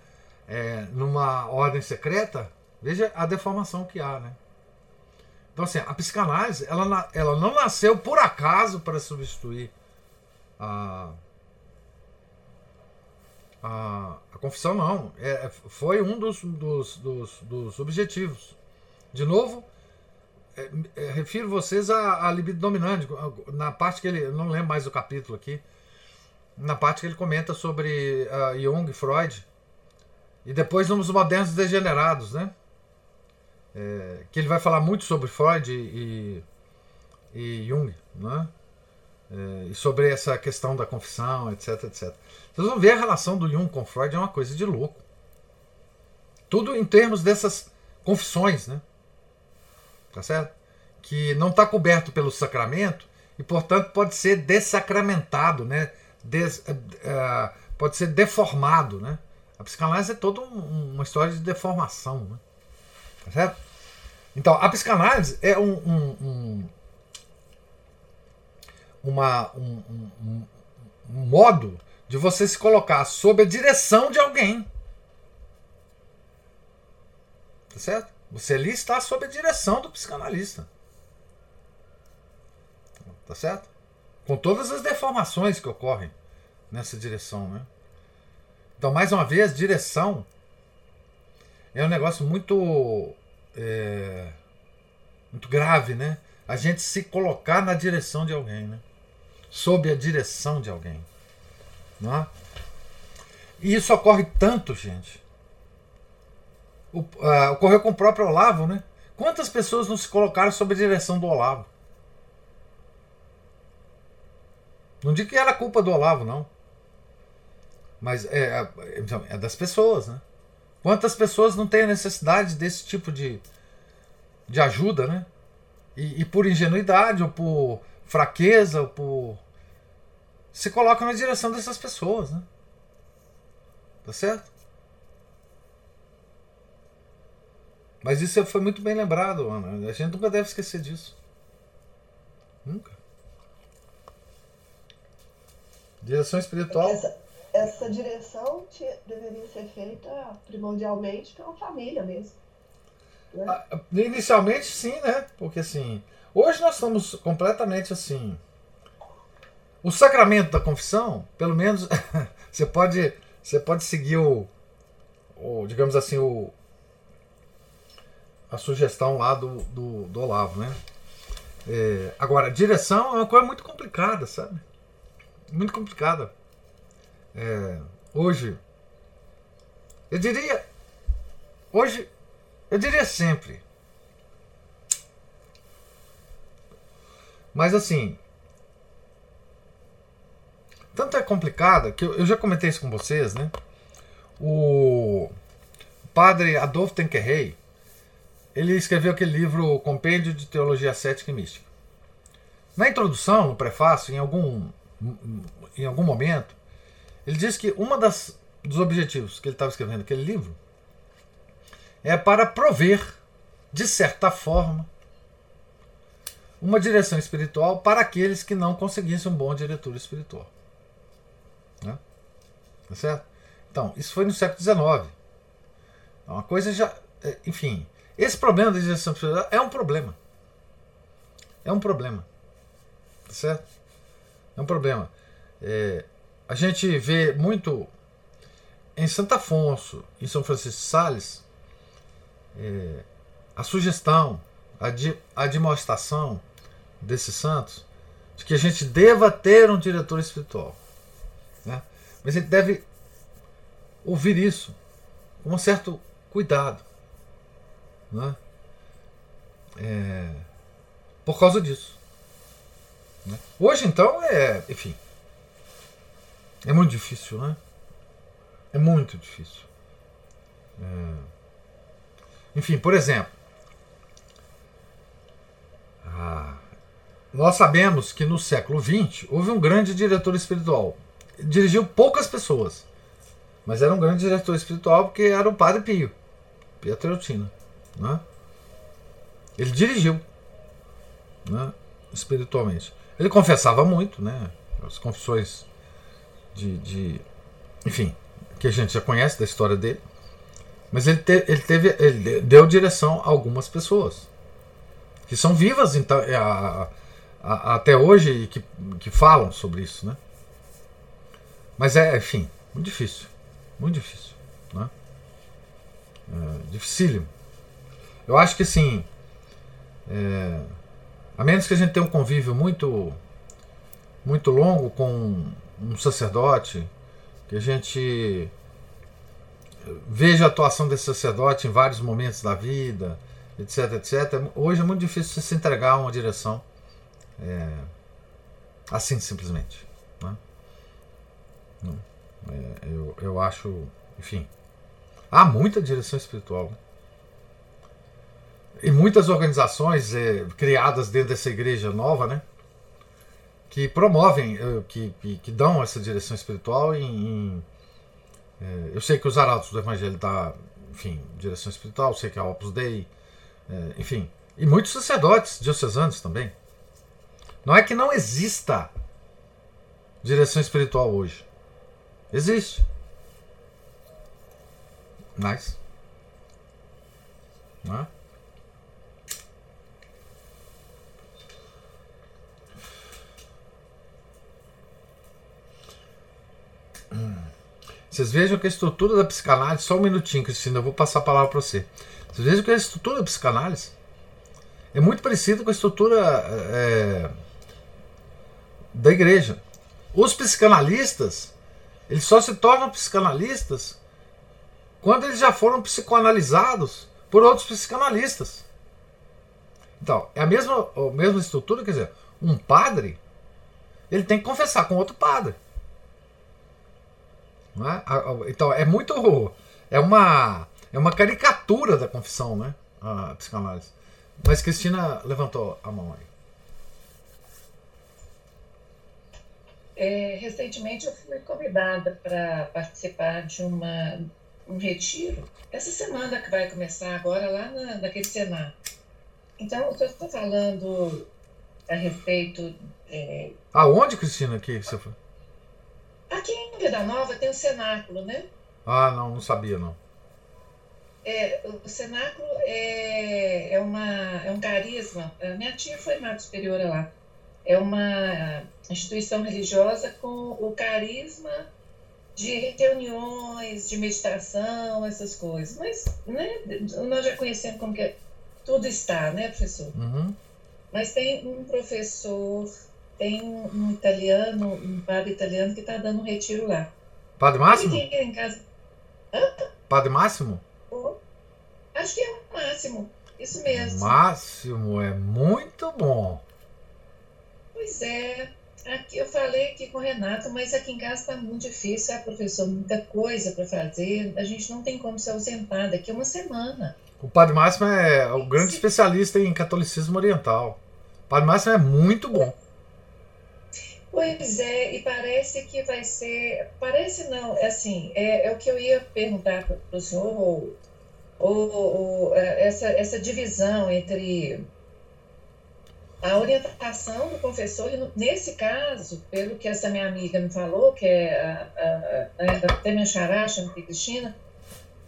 é, numa ordem secreta, veja a deformação que há, né? Então, assim, a psicanálise, ela, ela não nasceu por acaso para substituir a, a, a confissão, não. É, foi um dos, dos, dos, dos objetivos. De novo, é, é, refiro vocês à, à libido dominante, na parte que ele. Não lembro mais o capítulo aqui. Na parte que ele comenta sobre uh, Jung, Freud. E depois nos modernos degenerados, né? É, que ele vai falar muito sobre Freud e, e Jung, né? É, e sobre essa questão da confissão, etc, etc. Vocês vão ver a relação do Jung com Freud é uma coisa de louco. Tudo em termos dessas confissões, né? Tá certo? Que não está coberto pelo sacramento e, portanto, pode ser dessacramentado, né? Des, uh, pode ser deformado, né? A psicanálise é toda um, uma história de deformação, né? Tá certo? Então, a psicanálise é um, um, um uma, um, um, um modo de você se colocar sob a direção de alguém. Tá certo? Você ali está sob a direção do psicanalista. Tá certo? Com todas as deformações que ocorrem nessa direção, né? Então, mais uma vez, direção é um negócio muito é, muito grave, né? A gente se colocar na direção de alguém, né? Sob a direção de alguém, não é? E isso ocorre tanto, gente, o, uh, ocorreu com o próprio Olavo, né? Quantas pessoas não se colocaram sob a direção do Olavo? Não digo que era culpa do Olavo, não. Mas é, é, então, é das pessoas, né? Quantas pessoas não têm a necessidade desse tipo de, de ajuda, né? E, e por ingenuidade, ou por fraqueza, ou por. Se colocam na direção dessas pessoas, né? Tá certo? Mas isso foi muito bem lembrado, Ana. A gente nunca deve esquecer disso. Nunca. Direção espiritual. Essa, essa direção tinha, deveria ser feita primordialmente pela família mesmo. Né? Ah, inicialmente sim, né? Porque assim. Hoje nós estamos completamente assim. O sacramento da confissão, pelo menos, você pode, você pode seguir o, o digamos assim, o, a sugestão lá do, do, do Olavo, né? É, agora, direção é uma coisa muito complicada, sabe? Muito complicada. É, hoje, eu diria, hoje, eu diria sempre. Mas assim, tanto é complicada que eu, eu já comentei isso com vocês, né? O padre Adolfo Tenquerrey, ele escreveu aquele livro Compêndio de Teologia Cética e Mística. Na introdução, no prefácio, em algum, em algum momento, ele diz que das dos objetivos que ele estava escrevendo aquele livro é para prover, de certa forma, uma direção espiritual para aqueles que não conseguissem um bom diretor espiritual. Né? Tá certo? Então, isso foi no século XIX. Então, uma coisa já. É, enfim, esse problema da digestão espiritual é um problema. É um problema. Tá certo? É um problema. É, a gente vê muito em Santo Afonso, em São Francisco de Sales, é, a sugestão, a, di, a demonstração desses santos de que a gente deva ter um diretor espiritual. Né? Mas a gente deve ouvir isso com um certo cuidado. Né? É, por causa disso. Né? Hoje, então, é. Enfim. É muito difícil, né? É muito difícil. É, enfim, por exemplo. Ah, nós sabemos que no século XX houve um grande diretor espiritual. Dirigiu poucas pessoas, mas era um grande diretor espiritual porque era o Padre Pio, Pietreutina. Né? Ele dirigiu né? espiritualmente. Ele confessava muito, né? as confissões de, de, Enfim, que a gente já conhece da história dele. Mas ele, te, ele, teve, ele deu direção a algumas pessoas que são vivas então, é, a, a, a, até hoje e que, que falam sobre isso. Né? Mas é, enfim, muito difícil. Muito difícil. Né? É, dificílimo. Eu acho que assim, É, a menos que a gente tenha um convívio muito, muito longo com um sacerdote, que a gente veja a atuação desse sacerdote em vários momentos da vida, etc, etc. Hoje é muito difícil se entregar a uma direção é, assim simplesmente. Né? É, eu, eu acho, enfim, há muita direção espiritual. Né? E muitas organizações é, criadas dentro dessa igreja nova, né? Que promovem, é, que, que, dão essa direção espiritual em, em é, eu sei que os arautos do Evangelho dá, enfim, direção espiritual, sei que a Opus Dei, é, enfim, e muitos sacerdotes diocesanos também. Não é que não exista direção espiritual hoje. Existe. Mas. Não é? Vocês vejam que a estrutura da psicanálise, só um minutinho, Cristina, eu vou passar a palavra para você. Vocês vejam que a estrutura da psicanálise é muito parecida com a estrutura é, da igreja. Os psicanalistas, eles só se tornam psicanalistas quando eles já foram psicoanalisados por outros psicanalistas. Então, é a mesma, a mesma estrutura, quer dizer, um padre, ele tem que confessar com outro padre. É? Então, é muito. É uma, é uma caricatura da confissão, né? A psicanálise. Mas Cristina levantou a mão aí. É, recentemente eu fui convidada para participar de uma, um retiro, essa semana que vai começar agora lá na, naquele Senado. Então, eu estou falando a respeito. É... Aonde, Cristina, que você foi? Aqui em Vida Nova tem o cenáculo, né? Ah, não, não sabia, não. É, o cenáculo é, é, uma, é um carisma. A minha tia foi mato superiora lá. É uma instituição religiosa com o carisma de reuniões, de meditação, essas coisas. Mas né, nós já conhecemos como que é, tudo está, né, professor? Uhum. Mas tem um professor tem um, italiano, um padre italiano que está dando um retiro lá. Padre Máximo? Em casa. Hã? Padre Máximo? Oh, acho que é o Máximo. Isso mesmo. Máximo é muito bom. Pois é. Aqui eu falei aqui com o Renato, mas aqui em casa está muito difícil, sabe, professor? Muita coisa para fazer. A gente não tem como se ausentar daqui a uma semana. O Padre Máximo é o grande Sim. especialista em catolicismo oriental. O Padre Máximo é muito bom. Pois é, e parece que vai ser. Parece não, é assim, é, é o que eu ia perguntar para o senhor, ou, ou, ou, é, essa, essa divisão entre a orientação do confessor, nesse caso, pelo que essa minha amiga me falou, que é a, a, a, até minha xará, chama Cristina,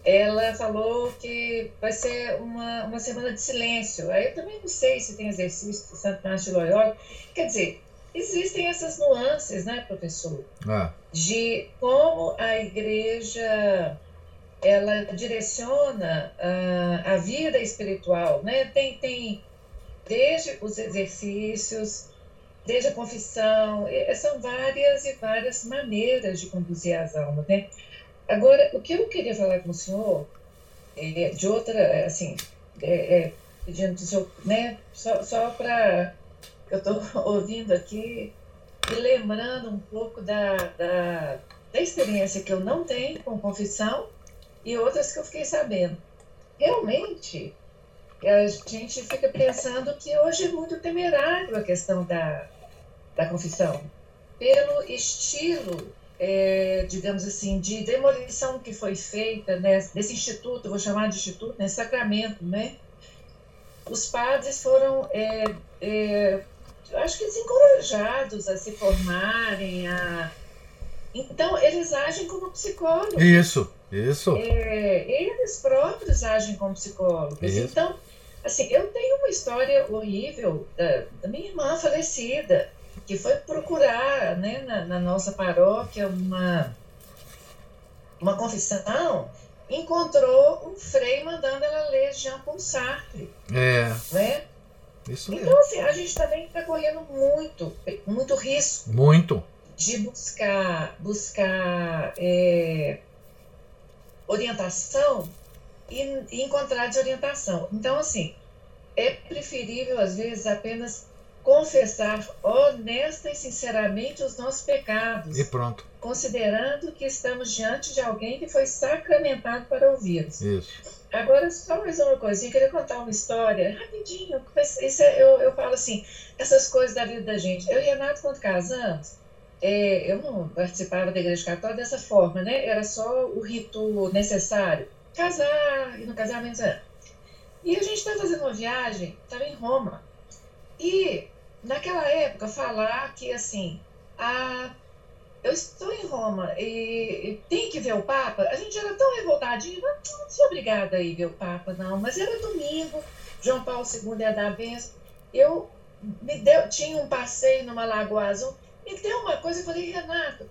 ela falou que vai ser uma, uma semana de silêncio. Aí eu também não sei se tem exercício de Santo Inácio de Loyola. Quer dizer, existem essas nuances, né, professor? É. De como a igreja ela direciona a, a vida espiritual, né? Tem, tem desde os exercícios, desde a confissão, são várias e várias maneiras de conduzir as almas, né? Agora, o que eu queria falar com o senhor, é, de outra, assim, é, é, pedindo para o senhor, né, só, só para eu estou ouvindo aqui e lembrando um pouco da, da, da experiência que eu não tenho com confissão e outras que eu fiquei sabendo. Realmente, a gente fica pensando que hoje é muito temerário a questão da, da confissão, pelo estilo, é, digamos assim, de demolição que foi feita né, desse instituto, vou chamar de instituto, né, sacramento, né? Os padres foram é, é, acho que desencorajados a se formarem, a... então eles agem como psicólogos. Isso, isso. É, eles próprios agem como psicólogos. Isso. Então, assim, eu tenho uma história horrível da, da minha irmã falecida, que foi procurar né, na, na nossa paróquia uma, uma confissão encontrou um frei mandando ela ler Jean Paul Sartre. É. Né? Isso então, mesmo. assim, a gente também está correndo muito, muito risco. Muito. De buscar, buscar é, orientação e, e encontrar desorientação. Então, assim, é preferível, às vezes, apenas confessar honesta e sinceramente os nossos pecados. E pronto. Considerando que estamos diante de alguém que foi sacramentado para ouvir-nos. Isso. Agora, só mais uma coisinha, queria contar uma história, rapidinho. Isso é, eu, eu falo assim, essas coisas da vida da gente. Eu e Renato, quando casamos, é, eu não participava da igreja católica dessa forma, né? Era só o rito necessário. Casar, e no casamento era. E a gente estava fazendo uma viagem, estava em Roma. E, naquela época, falar que, assim, a eu estou em Roma e, e tem que ver o Papa, a gente era tão revoltadinho, não, não sou obrigada a ir ver o Papa, não, mas era domingo, João Paulo II ia dar a benção, eu me deu, tinha um passeio numa Lagoa Azul, me deu uma coisa, eu falei, Renato,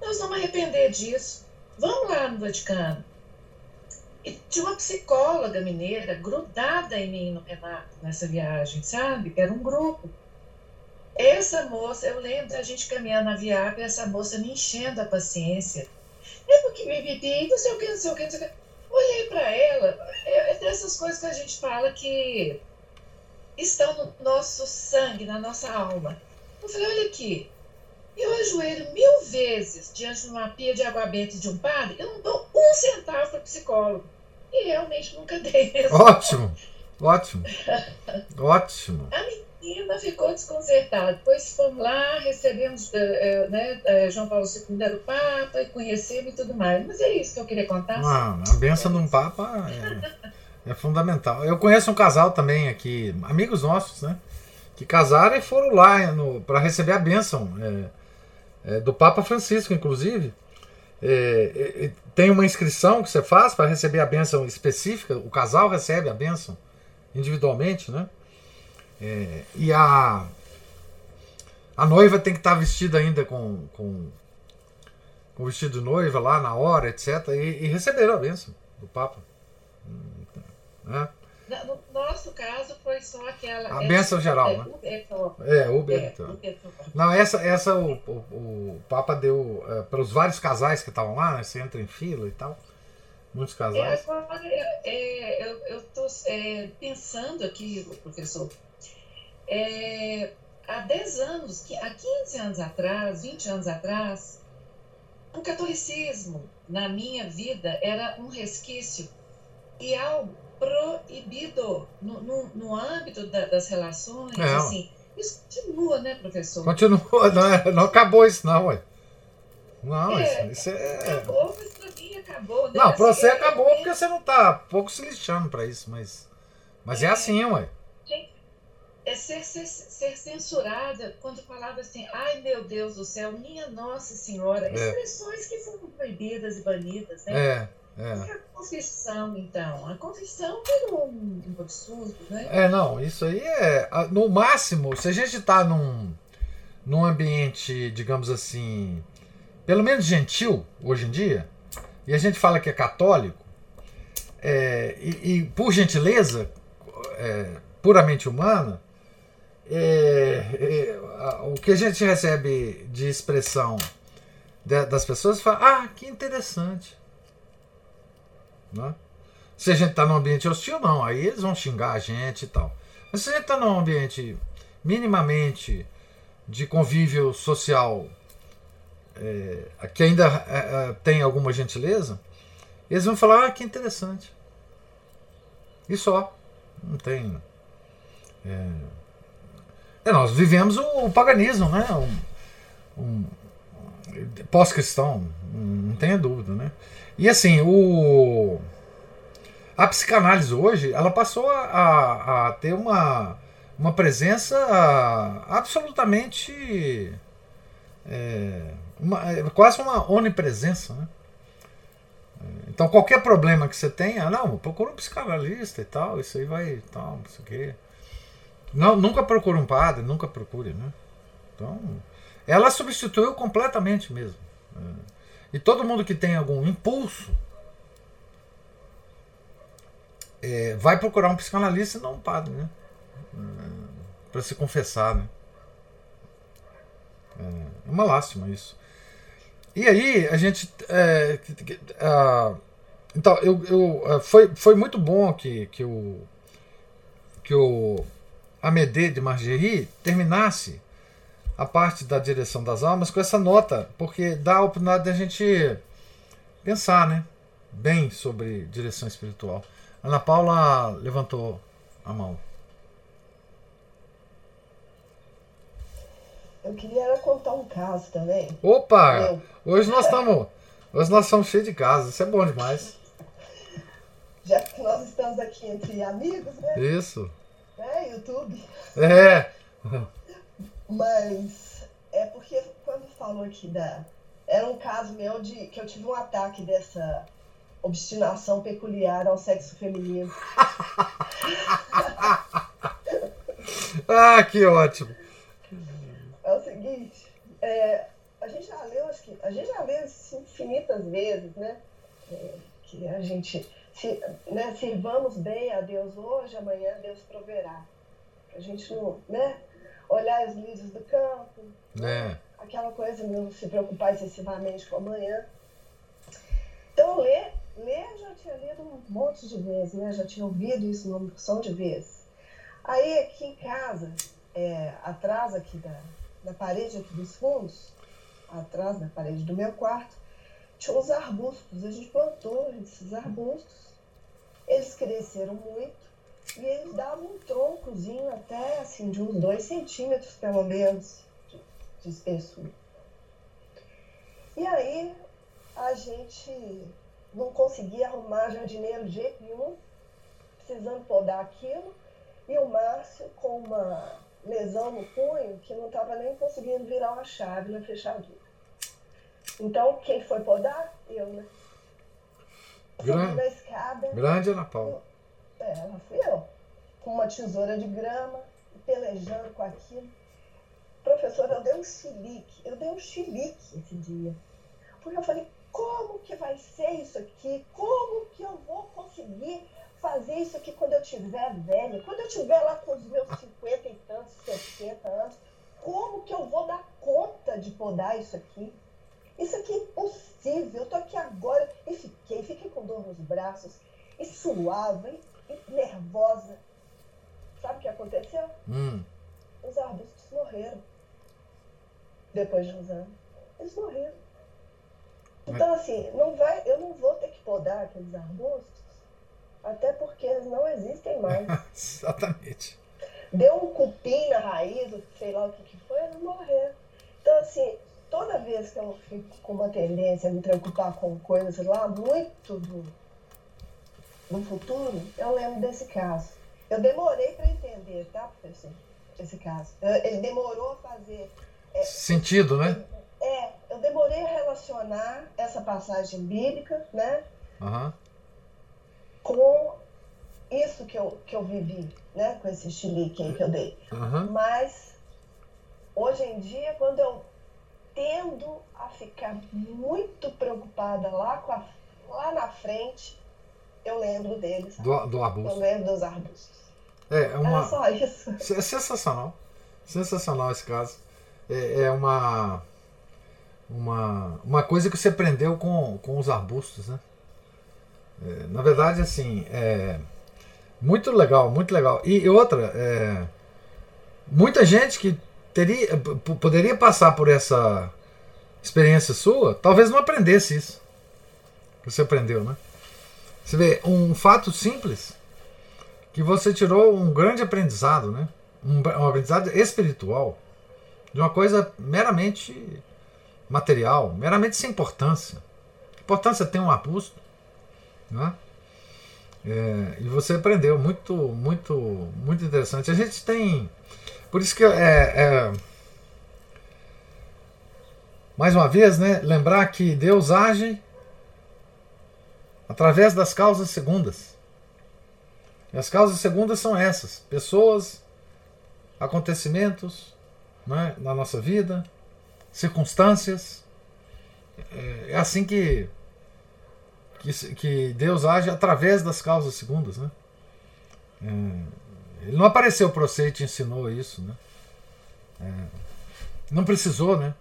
nós vamos arrepender disso, vamos lá no Vaticano. E tinha uma psicóloga mineira grudada em mim no Renato nessa viagem, sabe? Que era um grupo. Essa moça, eu lembro da gente caminhando na viagem, essa moça me enchendo a paciência. É porque bibibi, não sei o que, não sei o que, não sei o que. Olhei para ela, é, é dessas coisas que a gente fala que estão no nosso sangue, na nossa alma. Eu falei, olha aqui, eu ajoelho mil vezes diante de uma pia de água benta de um padre, eu não dou um centavo para psicólogo. E realmente nunca dei. Ótimo, ótimo, ótimo. A menina ficou desconcertada. Depois fomos lá, recebemos, eh, eh, né, eh, João Paulo II era o Papa, e conhecemos e tudo mais. Mas é isso que eu queria contar. Não, a benção de um Papa é, é fundamental. Eu conheço um casal também aqui, amigos nossos, né? Que casaram e foram lá para receber a bênção é, é, do Papa Francisco, inclusive. Tem uma inscrição que você faz para receber a bênção específica, o casal recebe a bênção individualmente, né? É, e a, a noiva tem que estar tá vestida ainda com, com, com vestido de noiva lá na hora, etc. E, e receberam a bênção do Papa. Né? No nosso caso foi só aquela. A bênção geral, né? É, o Benetton. É, Não, essa, essa o, o, o Papa deu é, para os vários casais que estavam lá, né? Você entra em fila e tal. Muitos casais. É, agora, é, eu estou é, pensando aqui, professor, é, há 10 anos, há 15 anos atrás, 20 anos atrás, o catolicismo na minha vida era um resquício e algo proibido no, no, no âmbito da, das relações, é. assim. Isso continua, né, professor? Continua, não, é, não acabou isso não, ué. Não, é, isso, isso, é... Acabou, mas pra mim acabou. Né? Não, assim, pra você é, acabou é, porque você não tá pouco se lixando pra isso, mas, mas é, é assim, ué. É ser, ser, ser, censurada quando falava assim, ai meu Deus do céu, minha Nossa Senhora, é. expressões que foram proibidas e banidas, né? É. É. a confissão, então? A confissão virou um, um absurdo, né? É, não, isso aí é. No máximo, se a gente está num, num ambiente, digamos assim, pelo menos gentil, hoje em dia, e a gente fala que é católico, é, e, e, por gentileza, é, puramente humana, é, é o que a gente recebe de expressão das pessoas fala, ah, que interessante. Né? Se a gente está num ambiente hostil, não, aí eles vão xingar a gente e tal. Mas se a gente está num ambiente minimamente de convívio social é, que ainda é, é, tem alguma gentileza, eles vão falar, ah, que interessante. E só. Não tem. É, é nós vivemos o, o paganismo, né? Um, um, pós-cristão, não tenha dúvida, né? E assim, o a psicanálise hoje, ela passou a, a, a ter uma, uma presença absolutamente é, uma, é, quase uma onipresença, né? Então qualquer problema que você tenha, não, procura um psicanalista e tal, isso aí vai, tal, não sei o quê. Não, nunca procure um padre, nunca procure, né? Então, ela substituiu completamente mesmo. É. E todo mundo que tem algum impulso é, vai procurar um psicanalista e não um padre, né? para se confessar, né? É, é uma lástima isso. E aí a gente. É, então, eu, eu, é, foi, foi muito bom que, que o, que o Amédée de Margerie terminasse a parte da direção das almas com essa nota, porque dá a oportunidade de a gente pensar né, bem sobre direção espiritual. Ana Paula levantou a mão. Eu queria contar um caso também. Opa! Hoje nós estamos. Hoje nós somos cheios de casos, isso é bom demais. Já que nós estamos aqui entre amigos, né? Isso. É, YouTube. É. Mas é porque quando falou aqui da. Era um caso meu de que eu tive um ataque dessa obstinação peculiar ao sexo feminino. ah, que ótimo! É o seguinte, é, a gente já leu, acho que a gente já leu isso infinitas vezes, né? É, que a gente se, né, sirvamos bem a Deus hoje, amanhã Deus proverá. A gente não, né? Olhar os lírios do campo, é. aquela coisa, não se preocupar excessivamente com amanhã. Então, ler, ler já tinha lido um monte de vezes, né? Já tinha ouvido isso uma porção de vezes. Aí, aqui em casa, é, atrás aqui da, da parede aqui dos fundos, atrás da parede do meu quarto, tinha uns arbustos. A gente plantou esses arbustos. Eles cresceram muito e eles davam um troncozinho até assim, de uns dois centímetros, pelo menos, de, de espessura. E aí a gente não conseguia arrumar jardineiro de jeito nenhum, precisando podar aquilo. E o Márcio, com uma lesão no punho, que não estava nem conseguindo virar uma chave na fechadura. Então, quem foi podar? Eu, né? Grande, na escada. Grande Ana Paula. É, ela fui eu. Com uma tesoura de grama, pelejando com aquilo. Professora, eu dei um chilique. Eu dei um chilique esse dia. Porque eu falei, como que vai ser isso aqui? Como que eu vou conseguir fazer isso aqui quando eu tiver velha? Quando eu tiver lá com os meus 50 e tantos, 60 anos, como que eu vou dar conta de podar isso aqui? Isso aqui é impossível. Eu tô aqui agora e fiquei, fiquei com dor nos braços, e suava, e, e nervosa. Sabe o que aconteceu? Hum. Os arbustos morreram. Depois de uns anos. Eles morreram. Então, assim, não vai, eu não vou ter que podar aqueles arbustos, até porque eles não existem mais. Exatamente. Deu um cupim na raiz, sei lá o que, que foi, eles morreram. Então, assim, toda vez que eu fico com uma tendência a me preocupar com coisas lá muito do, do futuro, eu lembro desse caso. Eu demorei para entender, tá, professor? Esse caso. Ele demorou a fazer. É, Sentido, né? É, eu demorei a relacionar essa passagem bíblica, né? Uhum. Com isso que eu, que eu vivi, né? Com esse chilique aí que eu dei. Uhum. Mas, hoje em dia, quando eu tendo a ficar muito preocupada lá, com a, lá na frente, eu lembro deles. Do, do arbusto. Eu lembro dos arbustos. É, é uma... Era só isso. É sensacional. Sensacional esse caso. É, é uma uma, uma coisa que você aprendeu com, com os arbustos, né? É, na verdade, assim, é muito legal, muito legal. E outra, é, muita gente que teria, poderia passar por essa experiência sua, talvez não aprendesse isso você aprendeu, né? Você vê, um fato simples que você tirou um grande aprendizado, né? Um, um aprendizado espiritual de uma coisa meramente material, meramente sem importância. Importância tem um arbusto, né? É, e você aprendeu muito, muito, muito interessante. A gente tem, por isso que é, é mais uma vez, né? Lembrar que Deus age através das causas segundas. E as causas segundas são essas: pessoas, acontecimentos né, na nossa vida, circunstâncias. É, é assim que, que, que, Deus age através das causas segundas. Né? Ele não apareceu para você e te ensinou isso, né? É, não precisou, né?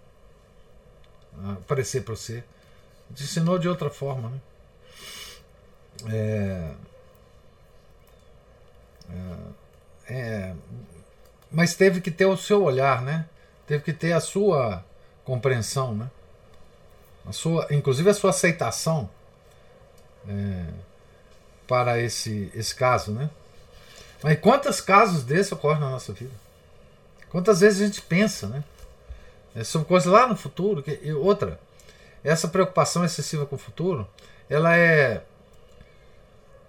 Aparecer para você. Te ensinou de outra forma, né? É, é, é, mas teve que ter o seu olhar, né? Teve que ter a sua compreensão, né? A sua, inclusive a sua aceitação é, para esse, esse caso, né? Mas quantos casos desses ocorrem na nossa vida? Quantas vezes a gente pensa, né? É sobre coisas lá no futuro. Que, e outra, essa preocupação excessiva com o futuro, ela é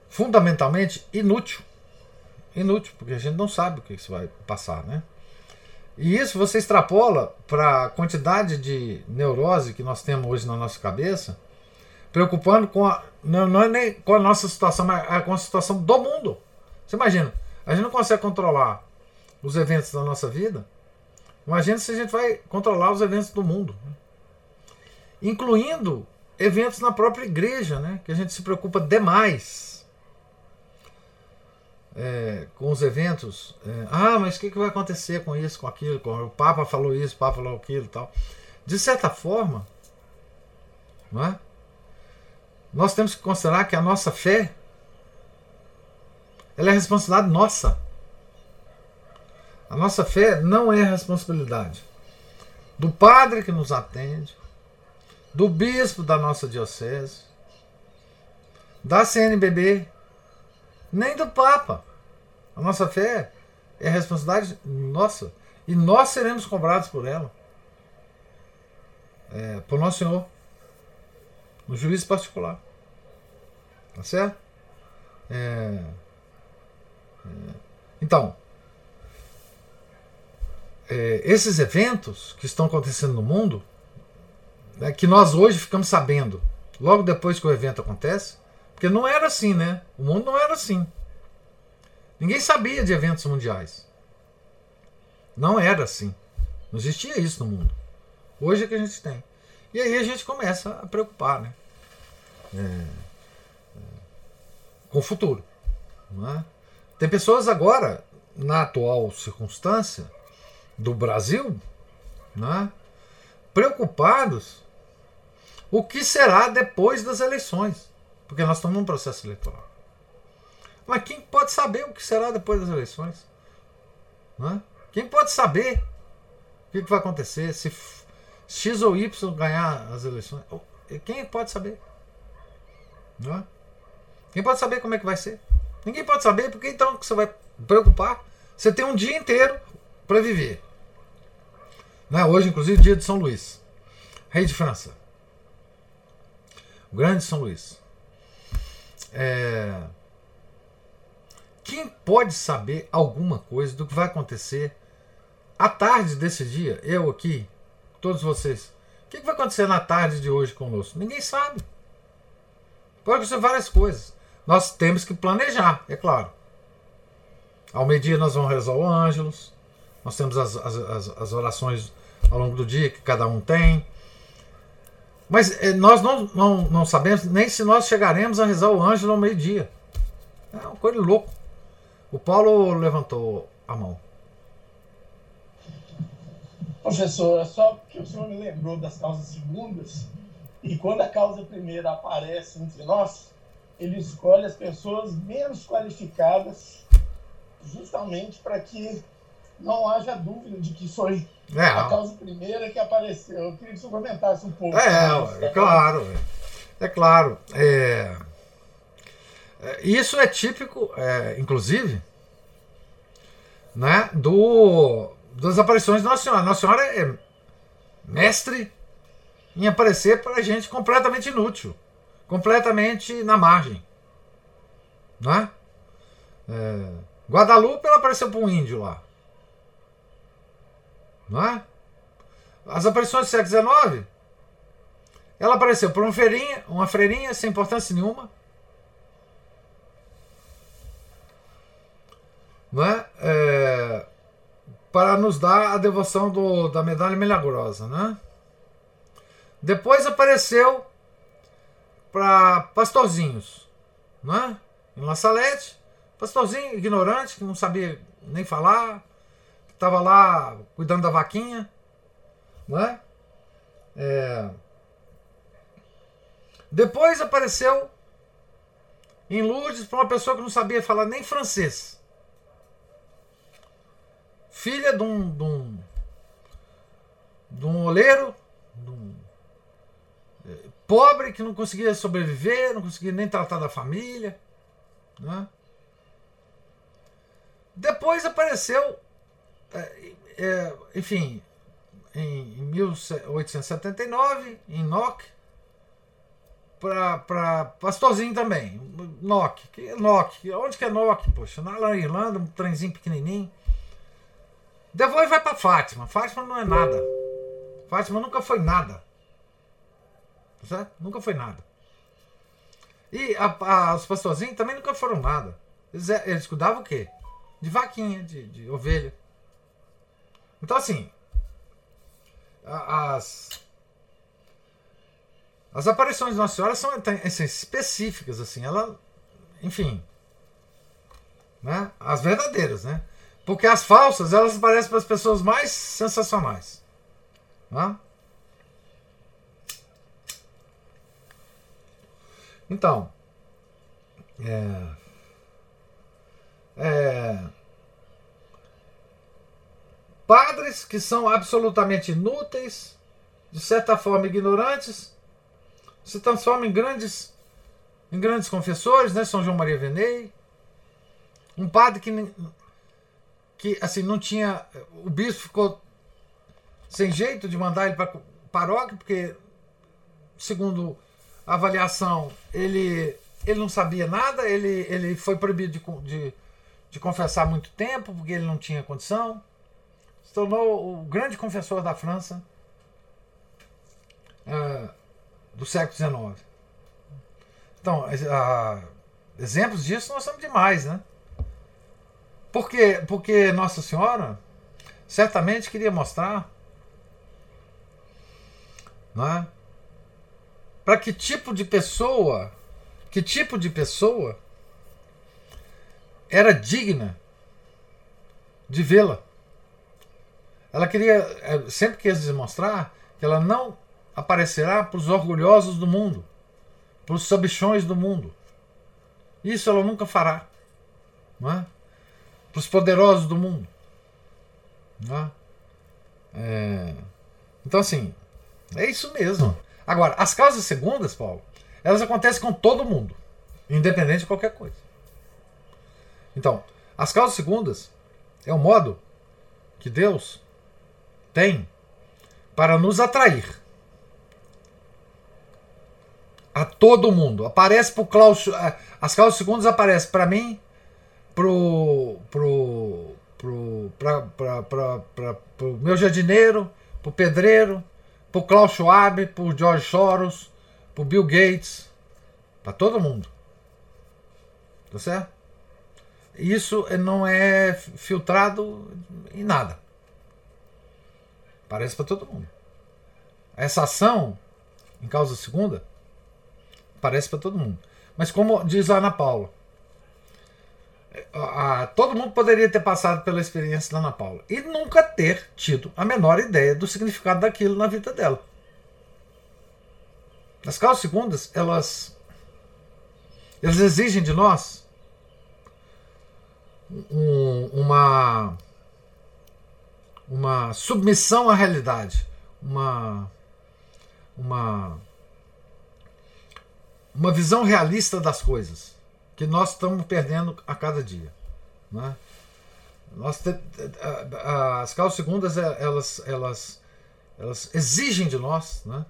fundamentalmente inútil. Inútil, porque a gente não sabe o que isso vai passar, né? E isso você extrapola para a quantidade de neurose que nós temos hoje na nossa cabeça, preocupando com a, não, não é nem com a nossa situação, mas com a situação do mundo. Você imagina, a gente não consegue controlar os eventos da nossa vida. Imagina se a gente vai controlar os eventos do mundo, né? incluindo eventos na própria igreja, né? que a gente se preocupa demais é, com os eventos. É, ah, mas o que, que vai acontecer com isso, com aquilo? Com, o Papa falou isso, o Papa falou aquilo tal. De certa forma, não é? nós temos que considerar que a nossa fé ela é responsabilidade nossa. A nossa fé não é responsabilidade do padre que nos atende, do bispo da nossa diocese, da CNBB, nem do Papa. A nossa fé é responsabilidade nossa. E nós seremos cobrados por ela. É, por nosso Senhor. No juízo particular. Tá certo? É, então, é, esses eventos que estão acontecendo no mundo, né, que nós hoje ficamos sabendo, logo depois que o evento acontece, porque não era assim, né? O mundo não era assim. Ninguém sabia de eventos mundiais. Não era assim. Não existia isso no mundo. Hoje é que a gente tem. E aí a gente começa a preocupar, né? É, é, com o futuro. Não é? Tem pessoas agora, na atual circunstância do Brasil, né, preocupados o que será depois das eleições. Porque nós estamos num processo eleitoral. Mas quem pode saber o que será depois das eleições? Né? Quem pode saber o que vai acontecer se X ou Y ganhar as eleições? Quem pode saber? Não Quem pode saber como é que vai ser? Ninguém pode saber, porque então você vai preocupar? Você tem um dia inteiro para viver. Né? Hoje, inclusive, dia de São Luís, rei de França. O grande São Luís. É... Quem pode saber alguma coisa do que vai acontecer à tarde desse dia? Eu aqui, todos vocês. O que vai acontecer na tarde de hoje conosco? Ninguém sabe. Pode acontecer várias coisas. Nós temos que planejar, é claro. Ao meio-dia nós vamos rezar o Ângelos, nós temos as, as, as, orações ao longo do dia que cada um tem. Mas eh, nós não, não, não sabemos nem se nós chegaremos a rezar o Ângelo ao meio-dia. É uma coisa louca. O Paulo levantou a mão. Professor, é só porque o senhor me lembrou das causas segundas, e quando a causa primeira aparece entre nós, ele escolhe as pessoas menos qualificadas, justamente para que não haja dúvida de que foi é, a causa primeira que apareceu. Eu queria que você comentasse um pouco. É, é claro. É claro. É, é, isso é típico, é, inclusive, né, do, das aparições de Nossa Senhora. Nossa Senhora é mestre em aparecer para gente completamente inútil completamente na margem. Né? É, Guadalupe ela apareceu para um índio lá. Não é? As aparições do século XIX, ela apareceu para uma freirinha, uma freirinha sem importância nenhuma. Não é? é para nos dar a devoção do, da medalha milagrosa. Né? Depois apareceu para pastorzinhos, não é? Em La Salete, Pastorzinho ignorante, que não sabia nem falar, estava lá cuidando da vaquinha, não é? é... Depois apareceu em Lourdes para uma pessoa que não sabia falar nem francês. Filha de um, de um, de um oleiro, pobre que não conseguia sobreviver, não conseguia nem tratar da família. Né? Depois apareceu, é, é, enfim, em, em 1879, em Nock, para Pastorzinho também. Nock. Que é Nock? Onde que é Nock? Poxa, na Irlanda, um trenzinho pequenininho. Depois vai para Fátima. Fátima não é nada. Fátima nunca foi nada. Certo? Nunca foi nada. E a, a, os pastorzinhos também nunca foram nada. Eles, é, eles cuidavam o quê? De vaquinha, de, de ovelha. Então, assim, as, as aparições de Nossa Senhora são assim, específicas, assim, ela, enfim, né? As verdadeiras, né? Porque as falsas, elas aparecem para as pessoas mais sensacionais. Né? Então, é, é, padres que são absolutamente inúteis, de certa forma ignorantes, se transformam em grandes, em grandes confessores, né? São João Maria Venei, um padre que, que assim não tinha, o bispo ficou sem jeito de mandar ele para paróquia, porque segundo avaliação ele ele não sabia nada, ele, ele foi proibido de, de, de confessar muito tempo, porque ele não tinha condição se tornou o grande confessor da França uh, do século XIX. Então, uh, exemplos disso nós temos demais, né? Por quê? Porque Nossa Senhora certamente queria mostrar né, para que tipo de pessoa, que tipo de pessoa era digna de vê-la. Ela queria, é, sempre quis demonstrar que ela não aparecerá para os orgulhosos do mundo, para os sabichões do mundo. Isso ela nunca fará. É? Para os poderosos do mundo. É? É... Então, assim, é isso mesmo. Agora, as causas segundas, Paulo, elas acontecem com todo mundo, independente de qualquer coisa. Então, as causas segundas é o modo que Deus tem para nos atrair a todo mundo. Aparece para o Klaus. As causas segundas aparecem para mim, pro, pro, pro, pra, pra, pra, pra, pro meu jardineiro, pro pedreiro, pro Klaus Schwab, pro George Soros, pro Bill Gates, para todo mundo. Tá certo? Isso não é filtrado em nada. Parece para todo mundo. Essa ação, em causa segunda, parece para todo mundo. Mas como diz a Ana Paula, a, todo mundo poderia ter passado pela experiência da Ana Paula e nunca ter tido a menor ideia do significado daquilo na vida dela. As causas segundas, elas, elas exigem de nós um, uma uma submissão à realidade, uma, uma, uma visão realista das coisas, que nós estamos perdendo a cada dia. Né? Nós as causas segundas é, elas, elas, elas exigem de nós né,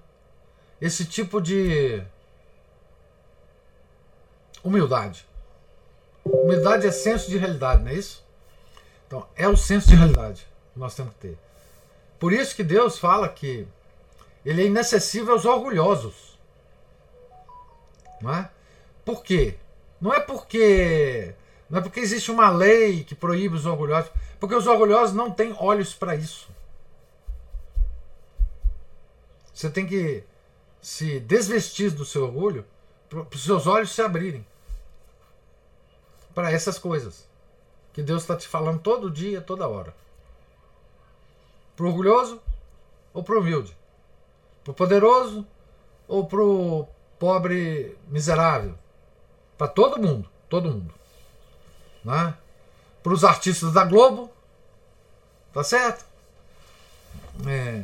esse tipo de humildade. Humildade é senso de realidade, não é isso? Então, é o senso de realidade nós temos que ter. Por isso que Deus fala que ele é inacessível aos orgulhosos. Não é? Por quê? Não é porque não é porque existe uma lei que proíbe os orgulhosos, porque os orgulhosos não têm olhos para isso. Você tem que se desvestir do seu orgulho para os seus olhos se abrirem. para essas coisas que Deus está te falando todo dia, toda hora. Pro orgulhoso ou pro humilde? Pro poderoso ou pro pobre miserável? Para todo mundo, todo mundo. Né? Para os artistas da Globo, tá certo? É,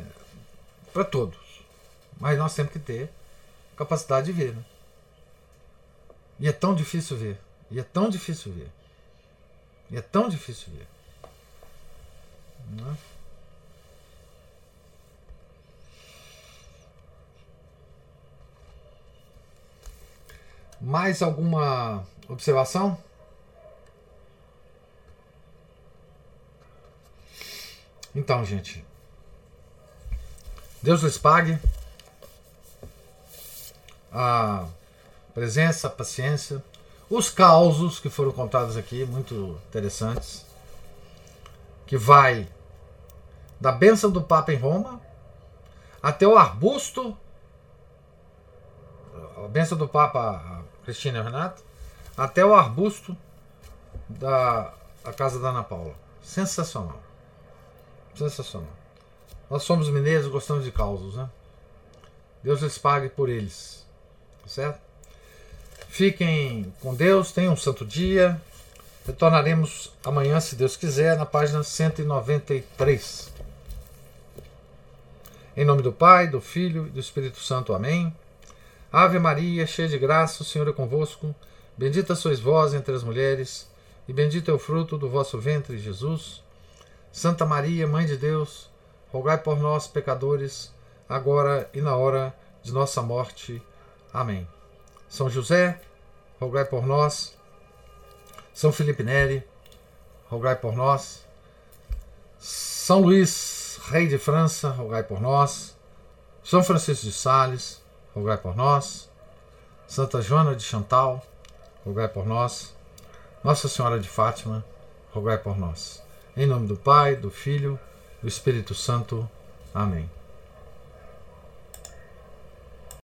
para todos. Mas nós temos que ter capacidade de ver. Né? E é tão difícil ver. E é tão difícil ver. E é tão difícil ver. Não Mais alguma observação? Então, gente, Deus lhes pague a presença, a paciência, os causos que foram contados aqui, muito interessantes, que vai da bênção do Papa em Roma até o arbusto, a bênção do Papa Cristina Renato, até o arbusto da a casa da Ana Paula. Sensacional. Sensacional. Nós somos mineiros, gostamos de causos, né? Deus lhes pague por eles. Tá certo? Fiquem com Deus, tenham um santo dia. Retornaremos amanhã, se Deus quiser, na página 193. Em nome do Pai, do Filho e do Espírito Santo. Amém. Ave Maria, cheia de graça, o Senhor é convosco. Bendita sois vós entre as mulheres, e bendito é o fruto do vosso ventre, Jesus. Santa Maria, Mãe de Deus, rogai por nós, pecadores, agora e na hora de nossa morte. Amém. São José, rogai por nós. São Felipe Neri, rogai por nós. São Luís, rei de França, rogai por nós. São Francisco de Sales, rogai por nós. Santa Joana de Chantal, rogai por nós. Nossa Senhora de Fátima, rogai por nós. Em nome do Pai, do Filho, do Espírito Santo. Amém.